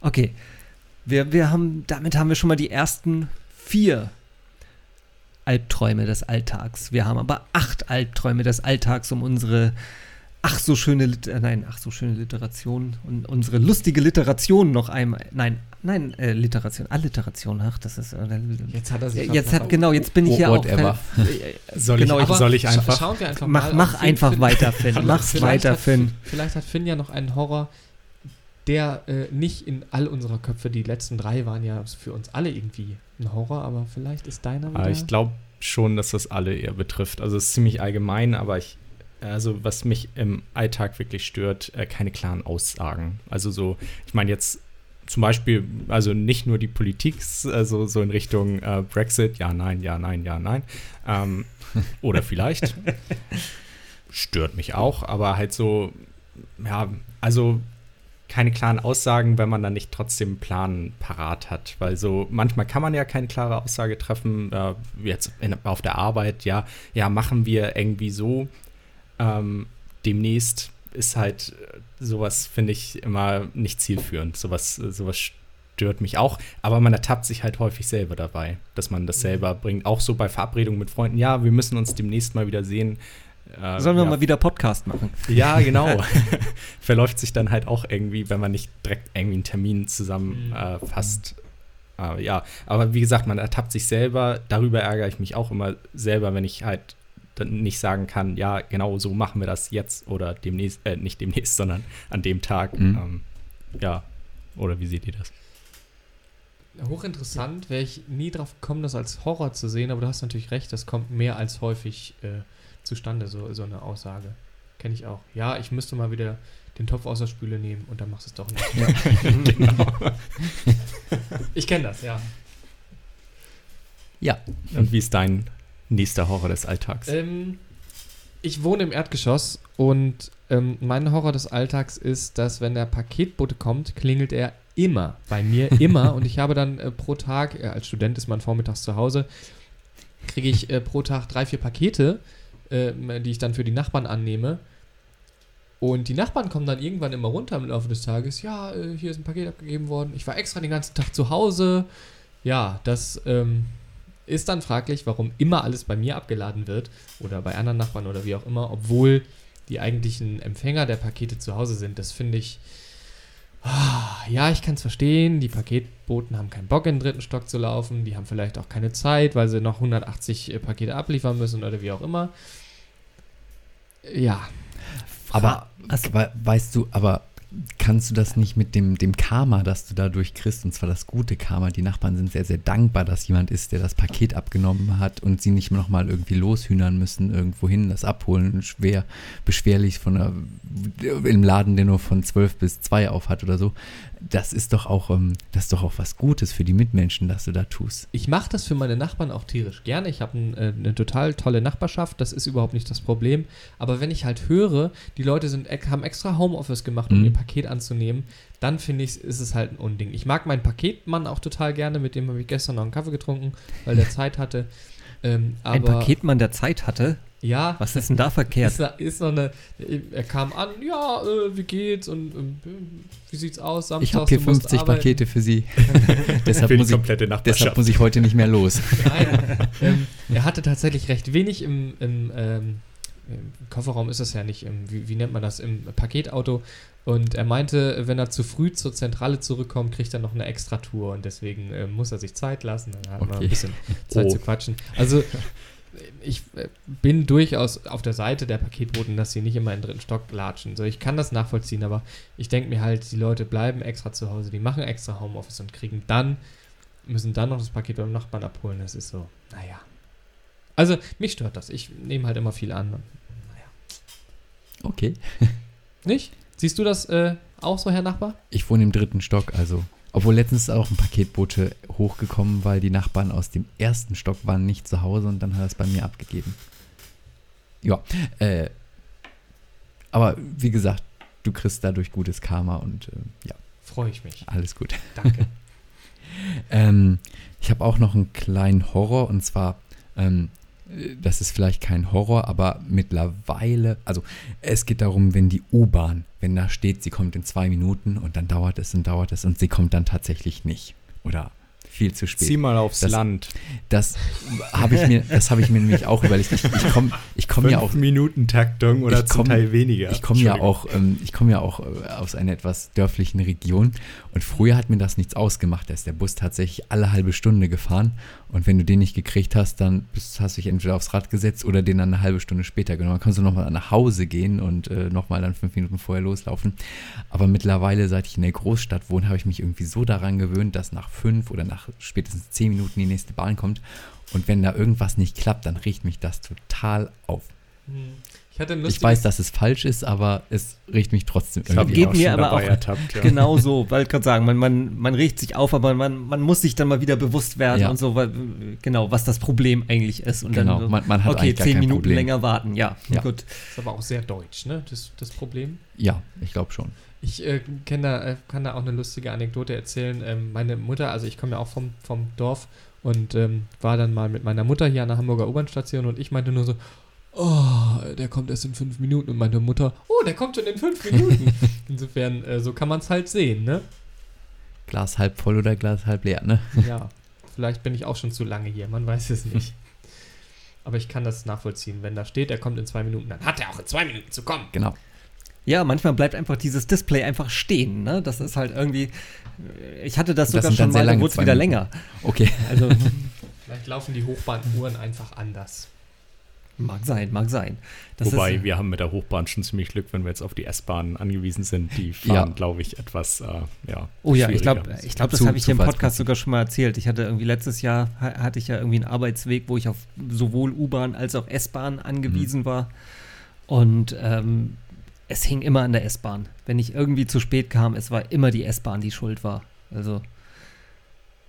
Okay. Wir, wir haben, damit haben wir schon mal die ersten vier Albträume des Alltags. Wir haben aber acht Albträume des Alltags, um unsere ach so schöne, nein, ach so schöne Literation und unsere lustige Literation noch einmal, nein, nein, äh, Literation, Alliteration, ach, das ist, äh, Jetzt hat er sich jetzt hat, genau, jetzt bin ich Oh, ja auch, whatever. äh, Soll, genau, ich, soll ich einfach? Schauen wir einfach mach, mal. mach einfach Finn- weiter, Finn, mach's Vielleicht weiter, hat Finn. Vielleicht hat Finn ja noch einen Horror, der äh, nicht in all unserer Köpfe, die letzten drei waren ja für uns alle irgendwie ein Horror, aber vielleicht ist deiner wieder. Aber ich glaube schon, dass das alle eher betrifft. Also es ist ziemlich allgemein, aber ich, also was mich im Alltag wirklich stört, äh, keine klaren Aussagen. Also so, ich meine jetzt zum Beispiel, also nicht nur die Politik, also so in Richtung äh, Brexit, ja, nein, ja, nein, ja, nein. Ähm, oder vielleicht. Stört mich auch, aber halt so, ja, also keine klaren Aussagen, wenn man dann nicht trotzdem einen Plan parat hat. Weil so manchmal kann man ja keine klare Aussage treffen. Äh, jetzt in, auf der Arbeit, ja, ja, machen wir irgendwie so. Ähm, demnächst ist halt sowas, finde ich, immer nicht zielführend. Sowas, äh, sowas stört mich auch. Aber man ertappt sich halt häufig selber dabei, dass man das selber bringt. Auch so bei Verabredungen mit Freunden. Ja, wir müssen uns demnächst mal wieder sehen. Äh, Sollen wir ja, mal wieder Podcast machen? ja, genau. Verläuft sich dann halt auch irgendwie, wenn man nicht direkt irgendwie einen Termin zusammen Mhm. äh, fasst. Äh, ja, aber wie gesagt, man ertappt sich selber. Darüber ärgere ich mich auch immer selber, wenn ich halt dann nicht sagen kann, ja, genau so machen wir das jetzt oder demnächst, äh, nicht demnächst, sondern an dem Tag. Mhm. Ähm, ja, oder wie seht ihr das? Hochinteressant, wäre ich nie drauf gekommen, das als Horror zu sehen, aber du hast natürlich recht, das kommt mehr als häufig äh, zustande, so, so eine Aussage. Kenne ich auch. Ja, ich müsste mal wieder den Topf aus der Spüle nehmen und dann machst du es doch nicht. genau. Ich kenne das, ja. Ja. Und wie ist dein nächster Horror des Alltags? Ähm, ich wohne im Erdgeschoss und ähm, mein Horror des Alltags ist, dass wenn der Paketbote kommt, klingelt er immer bei mir, immer. und ich habe dann äh, pro Tag, äh, als Student ist man vormittags zu Hause, kriege ich äh, pro Tag drei, vier Pakete, äh, die ich dann für die Nachbarn annehme. Und die Nachbarn kommen dann irgendwann immer runter im Laufe des Tages. Ja, äh, hier ist ein Paket abgegeben worden. Ich war extra den ganzen Tag zu Hause. Ja, das ähm, ist dann fraglich, warum immer alles bei mir abgeladen wird oder bei anderen Nachbarn oder wie auch immer, obwohl die eigentlichen Empfänger der Pakete zu Hause sind. Das finde ich. Ah, ja, ich kann es verstehen. Die Paketboten haben keinen Bock, in den dritten Stock zu laufen. Die haben vielleicht auch keine Zeit, weil sie noch 180 äh, Pakete abliefern müssen oder wie auch immer. Ja, Aber we- weißt du, aber kannst du das nicht mit dem, dem Karma, das du dadurch kriegst, und zwar das gute Karma, die Nachbarn sind sehr, sehr dankbar, dass jemand ist, der das Paket abgenommen hat und sie nicht nochmal irgendwie loshühnern müssen, irgendwo hin, das abholen, schwer, beschwerlich von einer, im Laden, der nur von 12 bis 2 auf hat oder so. Das ist doch auch, ähm, das ist doch auch was Gutes für die Mitmenschen, dass du da tust. Ich mache das für meine Nachbarn auch tierisch gerne. Ich habe ein, äh, eine total tolle Nachbarschaft, das ist überhaupt nicht das Problem. Aber wenn ich halt höre, die Leute sind, haben extra Homeoffice gemacht, um Mhm. ihr Paket anzunehmen, dann finde ich, ist es halt ein Unding. Ich mag meinen Paketmann auch total gerne, mit dem habe ich gestern noch einen Kaffee getrunken, weil der Zeit hatte. Ähm, Ein Paketmann, der Zeit hatte. Ja, Was ist denn da verkehrt? ist, da- ist noch eine. Er kam an, ja, äh, wie geht's und ähm, wie sieht's aus? Samstags, Ich habe hier du musst 50 arbeiten. Pakete für sie. deshalb, Für die muss ich, deshalb muss ich heute nicht mehr los. Nein, ähm, er hatte tatsächlich recht wenig im, im, ähm, im Kofferraum, ist das ja nicht, im, wie, wie nennt man das, im Paketauto. Und er meinte, wenn er zu früh zur Zentrale zurückkommt, kriegt er noch eine Extra-Tour und deswegen äh, muss er sich Zeit lassen. Dann hat man Okay. ein bisschen Zeit Oh. zu quatschen. Also ich äh, bin durchaus auf der Seite der Paketboten, dass sie nicht immer in den dritten Stock latschen. So, ich kann das nachvollziehen, aber ich denke mir halt, die Leute bleiben extra zu Hause, die machen extra Homeoffice und kriegen dann, müssen dann noch das Paket beim Nachbarn abholen. Das ist so, naja. Also, mich stört das. Ich nehme halt immer viel an. Naja. Okay. Nicht? Siehst du das äh, auch so, Herr Nachbar? Ich wohne im dritten Stock, also. Obwohl letztens auch ein Paketbote hochgekommen, weil die Nachbarn aus dem ersten Stock waren nicht zu Hause und dann hat er es bei mir abgegeben. Ja, äh, aber wie gesagt, du kriegst dadurch gutes Karma und äh, ja, Freue ich mich. alles gut. Danke. Ähm, ich habe auch noch einen kleinen Horror und zwar, ähm, äh, das ist vielleicht kein Horror, aber mittlerweile, also es geht darum, wenn die U-Bahn, wenn da steht, sie kommt in zwei Minuten und dann dauert es und dauert es und sie kommt dann tatsächlich nicht. Oder viel zu spät. Zieh mal aufs Das- Land. Das habe ich mir, das habe ich mir nämlich auch überlegt. Ich, ich komme ich komm ja auch Minuten Taktung oder Ich zum komm- Teil weniger. ich komme ja auch, ähm, ich komme ja auch äh, aus einer etwas dörflichen Region und früher hat mir das nichts ausgemacht. Da ist der Bus tatsächlich alle halbe Stunde gefahren und wenn du den nicht gekriegt hast, dann bist, hast du dich entweder aufs Rad gesetzt oder den dann eine halbe Stunde später genommen. Dann kannst du nochmal nach Hause gehen und äh, nochmal dann fünf Minuten vorher loslaufen. Aber mittlerweile, seit ich in der Großstadt wohne, habe ich mich irgendwie so daran gewöhnt, dass nach fünf oder nach spätestens zehn Minuten die nächste Bahn kommt. Und wenn da irgendwas nicht klappt, dann riecht mich das total auf. Hm. Ich Ich weiß, dass es falsch ist, aber es riecht mich trotzdem Ich irgendwie Geht auch mir aber auch ertappt, ja. Genau so, weil ich gerade sagen, man, man, man regt sich auf, aber man, man muss sich dann mal wieder bewusst werden Ja. und so, weil, genau, was das Problem eigentlich ist. Und Genau, dann, so, man- man hat okay, zehn Minuten Problem. länger warten, ja, Ja. gut. ist aber auch sehr deutsch, ne? Das, das Problem. Ja, ich glaube schon. Ich äh, da, äh, kann da auch eine lustige Anekdote erzählen. Ähm, meine Mutter, also ich komme ja auch vom, vom Dorf und ähm, war dann mal mit meiner Mutter hier an der Hamburger U-Bahn-Station und ich meinte nur so, oh, der kommt erst in fünf Minuten. Und meine Mutter, oh, der kommt schon in fünf Minuten. Insofern, äh, so kann man es halt sehen, ne? Glas halb voll oder Glas halb leer, ne? Ja, vielleicht bin ich auch schon zu lange hier, man weiß es nicht. Aber ich kann das nachvollziehen. Wenn da steht, er kommt in zwei Minuten, dann hat er auch in zwei Minuten zu kommen. Genau. Ja, manchmal bleibt einfach dieses Display einfach stehen, ne? Das ist halt irgendwie, ich hatte das Das sogar schon sehr mal, dann wurde es wieder länger. Okay. Also, Vielleicht laufen die Hochbahnuhren einfach anders. mag sein, mag sein. Das Wobei, ist, wir haben mit der Hochbahn schon ziemlich Glück, wenn wir jetzt auf die S-Bahn angewiesen sind. Die fahren, Ja. glaube ich, etwas, äh, ja. Oh ja, ich glaube, ich glaub, das habe ich hier im Podcast sogar schon mal erzählt. Ich hatte irgendwie letztes Jahr, ha- hatte ich ja irgendwie einen Arbeitsweg, wo ich auf sowohl U-Bahn als auch S-Bahn angewiesen war. Und ähm, es hing immer an der S-Bahn. Wenn ich irgendwie zu spät kam, es war immer die S-Bahn, die schuld war. Also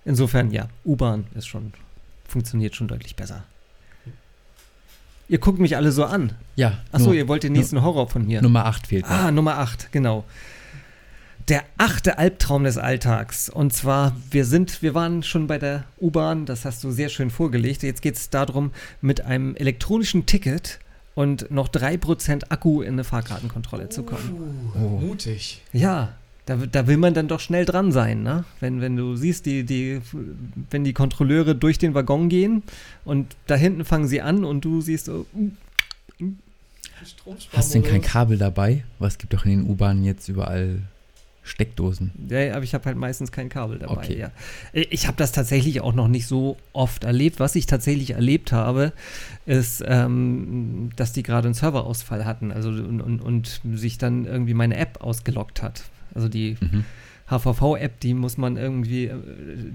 insofern, ja, U-Bahn ist schon, funktioniert schon deutlich besser. Ihr guckt mich alle so an. Ja. Achso, nur- ihr wollt den nächsten Horror von mir. Nummer 8 fehlt noch. Ah, Nummer 8, genau. Der achte Albtraum des Alltags. Und zwar, wir sind, wir waren schon bei der U-Bahn, das hast du sehr schön vorgelegt. Jetzt geht es darum, mit einem elektronischen Ticket und noch 3% Akku in eine Fahrkartenkontrolle zu kommen. Oh. Mutig. Ja, da, da will man dann doch schnell dran sein, ne? Wenn, wenn du siehst, die, die, wenn die Kontrolleure durch den Waggon gehen und da hinten fangen sie an und du siehst so, mm, mm. Hast du denn kein Kabel dabei? Was gibt doch in den U-Bahnen jetzt überall Steckdosen? Ja, aber ich habe halt meistens kein Kabel dabei. Okay. Ja. Ich habe das tatsächlich auch noch nicht so oft erlebt. Was ich tatsächlich erlebt habe, ist, ähm, dass die gerade einen Serverausfall hatten also, und, und, und sich dann irgendwie meine App ausgelockt hat. Also die Mhm. HVV-App, die muss man irgendwie, äh,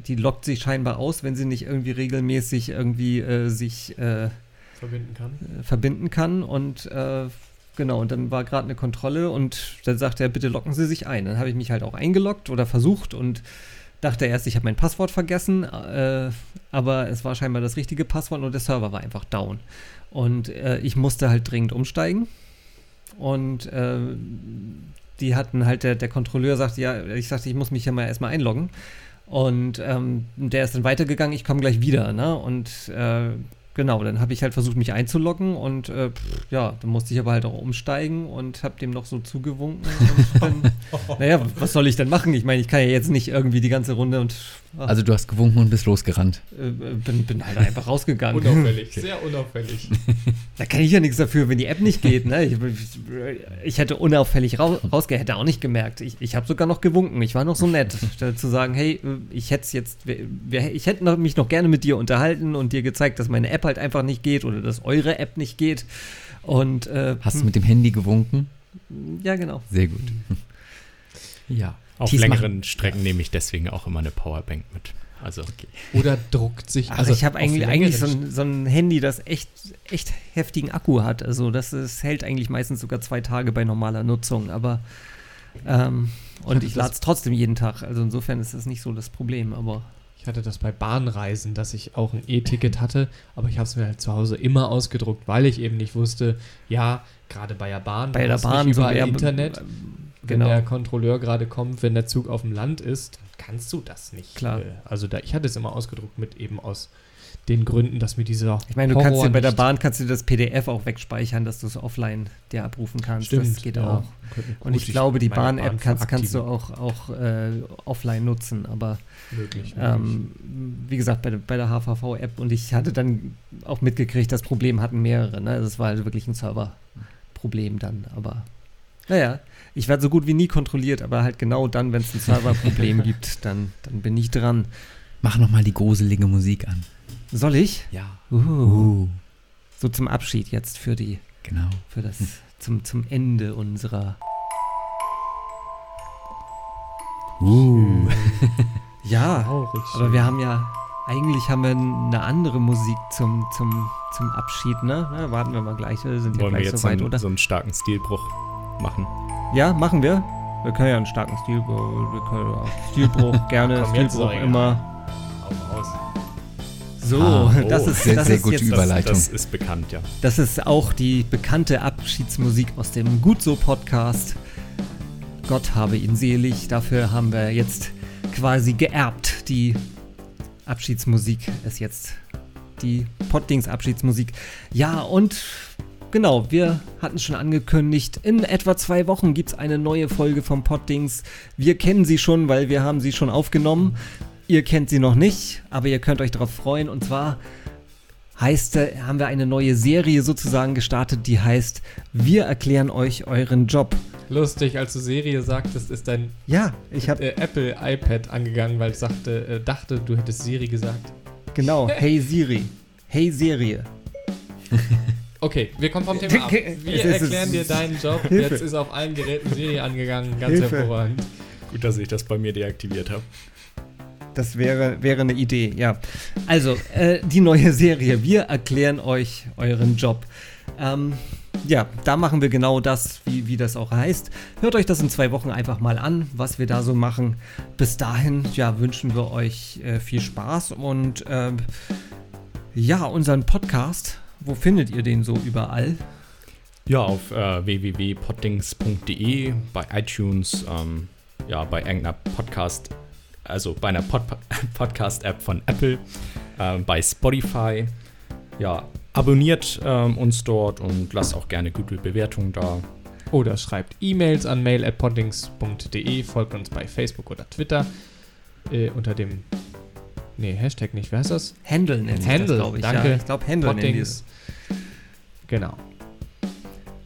die lockt sich scheinbar aus, wenn sie nicht irgendwie regelmäßig irgendwie äh, sich äh, verbinden kann. äh, verbinden kann. Und äh, genau, und dann war gerade eine Kontrolle und dann sagte er, bitte locken Sie sich ein. Dann habe ich mich halt auch eingeloggt oder versucht und dachte erst, ich habe mein Passwort vergessen, äh, aber es war scheinbar das richtige Passwort und der Server war einfach down. Und äh, ich musste halt dringend umsteigen. Und äh, die hatten halt, der, der Kontrolleur sagte, ja, ich sagte, ich muss mich ja mal erstmal einloggen. Und ähm, der ist dann weitergegangen, ich komme gleich wieder, ne? Und äh, genau, dann habe ich halt versucht, mich einzuloggen und äh, pff, ja, dann musste ich aber halt auch umsteigen und habe dem noch so zugewunken. Und dann, naja, was soll ich denn machen? Ich meine, ich kann ja jetzt nicht irgendwie die ganze Runde und ah, Also du hast gewunken und bist losgerannt. äh, bin, bin halt einfach rausgegangen. Unauffällig, sehr unauffällig. Da kann ich ja nichts dafür, wenn die App nicht geht. Ne? Ich, ich hätte unauffällig rau, rausge, hätte auch nicht gemerkt. Ich, ich habe sogar noch gewunken. Ich war noch so nett, statt zu sagen, hey, ich hätte jetzt, wer- ich hätte mich noch gerne mit dir unterhalten und dir gezeigt, dass meine App halt einfach nicht geht oder dass eure App nicht geht. Und äh, Hast du hm, mit dem Handy gewunken? ja genau. Sehr gut. Ja. Auf Thies längeren Strecken nehme ich deswegen auch immer eine Powerbank mit. Also, Oder druckt sich. Also ich habe eigentlich, eigentlich so ein, so ein Handy, das echt, echt heftigen Akku hat. Also das ist, hält eigentlich meistens sogar zwei Tage bei normaler Nutzung. Aber ähm, und ich lade es trotzdem jeden Tag. Also insofern ist das nicht so das Problem. Aber Ich hatte das bei Bahnreisen, dass ich auch ein E-Ticket hatte, aber ich habe es mir halt zu Hause immer ausgedruckt, weil ich eben nicht wusste, ja, gerade bei der Bahn, bei der Bahn nicht so Internet. ähm, Wenn Genau. der Kontrolleur gerade kommt, wenn der Zug auf dem Land ist, dann kannst du das nicht. Klar. Äh, Also da, ich hatte es immer ausgedruckt mit eben aus den Gründen, dass mir dieser Ich meine, du kannst Horror dir bei der Bahn kannst du das PDF auch wegspeichern, dass du es offline dir abrufen kannst. das geht ja. auch. Und gut, ich glaube, die Bahn-App Bahn kannst, kannst du auch, auch äh, offline nutzen. Aber möglich. möglich. Ähm, wie gesagt, bei, der- bei der HVV-App und ich hatte dann auch mitgekriegt, das Problem hatten mehrere. Ne? Das war halt wirklich ein Serverproblem dann. Aber naja, ich werde so gut wie nie kontrolliert, aber halt genau dann, wenn es ein Serverproblem gibt, dann, dann bin ich dran. Mach nochmal die gruselige Musik an. Soll ich? Ja. Uh, Uh, so zum Abschied jetzt für die, genau. für das, zum, zum Ende unserer. Uh. Ja, Traurig. aber wir haben ja, eigentlich haben wir eine andere Musik zum, zum, zum Abschied, ne? Na, warten wir mal gleich, wir sind ja wollen wir gleich jetzt so weit, so, oder? einen, so einen starken Stilbruch machen? Ja, machen wir. Wir können ja einen starken Stilbruch, wir können auch Stilbruch, gerne Komm, Stilbruch immer. Hau raus. So, Ah, oh, das ist, sehr, das sehr ist gute jetzt, Über- Überleitung. Das, das ist bekannt, ja. das ist auch die bekannte Abschiedsmusik aus dem Gut so Podcast. Gott habe ihn selig. Dafür haben wir jetzt quasi geerbt. Die Abschiedsmusik ist jetzt die Poddings Abschiedsmusik. Ja, und genau, wir hatten es schon angekündigt, in etwa zwei Wochen gibt es eine neue Folge vom Poddings. Wir kennen sie schon, weil wir haben sie schon aufgenommen. Ihr kennt sie noch nicht, aber ihr könnt euch darauf freuen. Und zwar heißt, äh, haben wir eine neue Serie sozusagen gestartet, die heißt Wir erklären euch euren Job. Lustig, als du Serie sagtest, ist dein Ja, ich habe äh, Apple iPad angegangen, weil es sagte, äh, dachte, du hättest Siri gesagt. genau, Hey Siri, Hey Serie. Okay, wir kommen vom Thema ab. Wir erklären dir deinen Job. Hilfe. Jetzt ist auf allen Geräten Siri angegangen. Ganz Hilfe. hervorragend. Gut, dass ich das bei mir deaktiviert habe. Das wäre, wäre eine Idee, ja. Also, äh, die neue Serie. Wir erklären euch euren Job. Ähm, ja, da machen wir genau das, wie, wie das auch heißt. Hört euch das in zwei Wochen einfach mal an, was wir da so machen. Bis dahin, ja, wünschen wir euch äh, viel Spaß und ähm, ja, unseren Podcast. Wo findet ihr den so überall? Ja, auf äh, www.poddings.de, bei iTunes, ähm, ja, bei irgendeiner Podcast, also bei einer Pod Podcast-App von Apple, ähm, bei Spotify. Ja, abonniert ähm, uns dort und lasst auch gerne gute Bewertungen da. Oder schreibt E-Mails an mail.poddings.de, folgt uns bei Facebook oder Twitter äh, unter dem. Nee, Hashtag nicht. Wer heißt das? Handle nennt sich Handle, das, glaube ich. danke. Ja, ich glaube, Handle nennen die Poddings. Genau.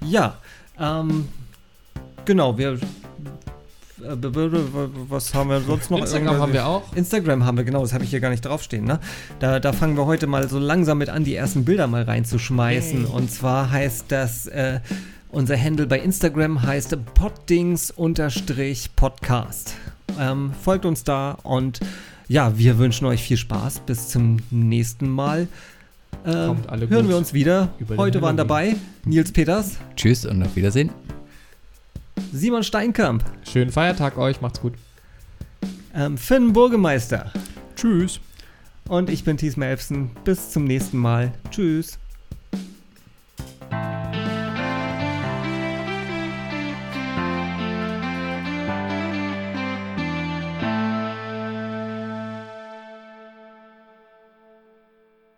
Ja, ähm, genau, wir. Äh, Was haben wir sonst noch? Instagram haben wir auch. Instagram haben wir, genau, das habe ich hier gar nicht draufstehen. Ne? Da, da fangen wir heute mal so langsam mit an, die ersten Bilder mal reinzuschmeißen. Yay. Und zwar heißt das, äh, unser Handle bei Instagram heißt poddings-podcast. Ähm, folgt uns da und ja, wir wünschen euch viel Spaß. Bis zum nächsten Mal. Kommt alle hören gut wir uns wieder. Heute waren dabei Nils Peters, Tschüss und auf Wiedersehen. Simon Steinkamp, Schönen Feiertag euch, macht's gut. ähm, Finn Burgemeister Tschüss. und ich bin Thies Melfsen. Bis zum nächsten Mal. Tschüss.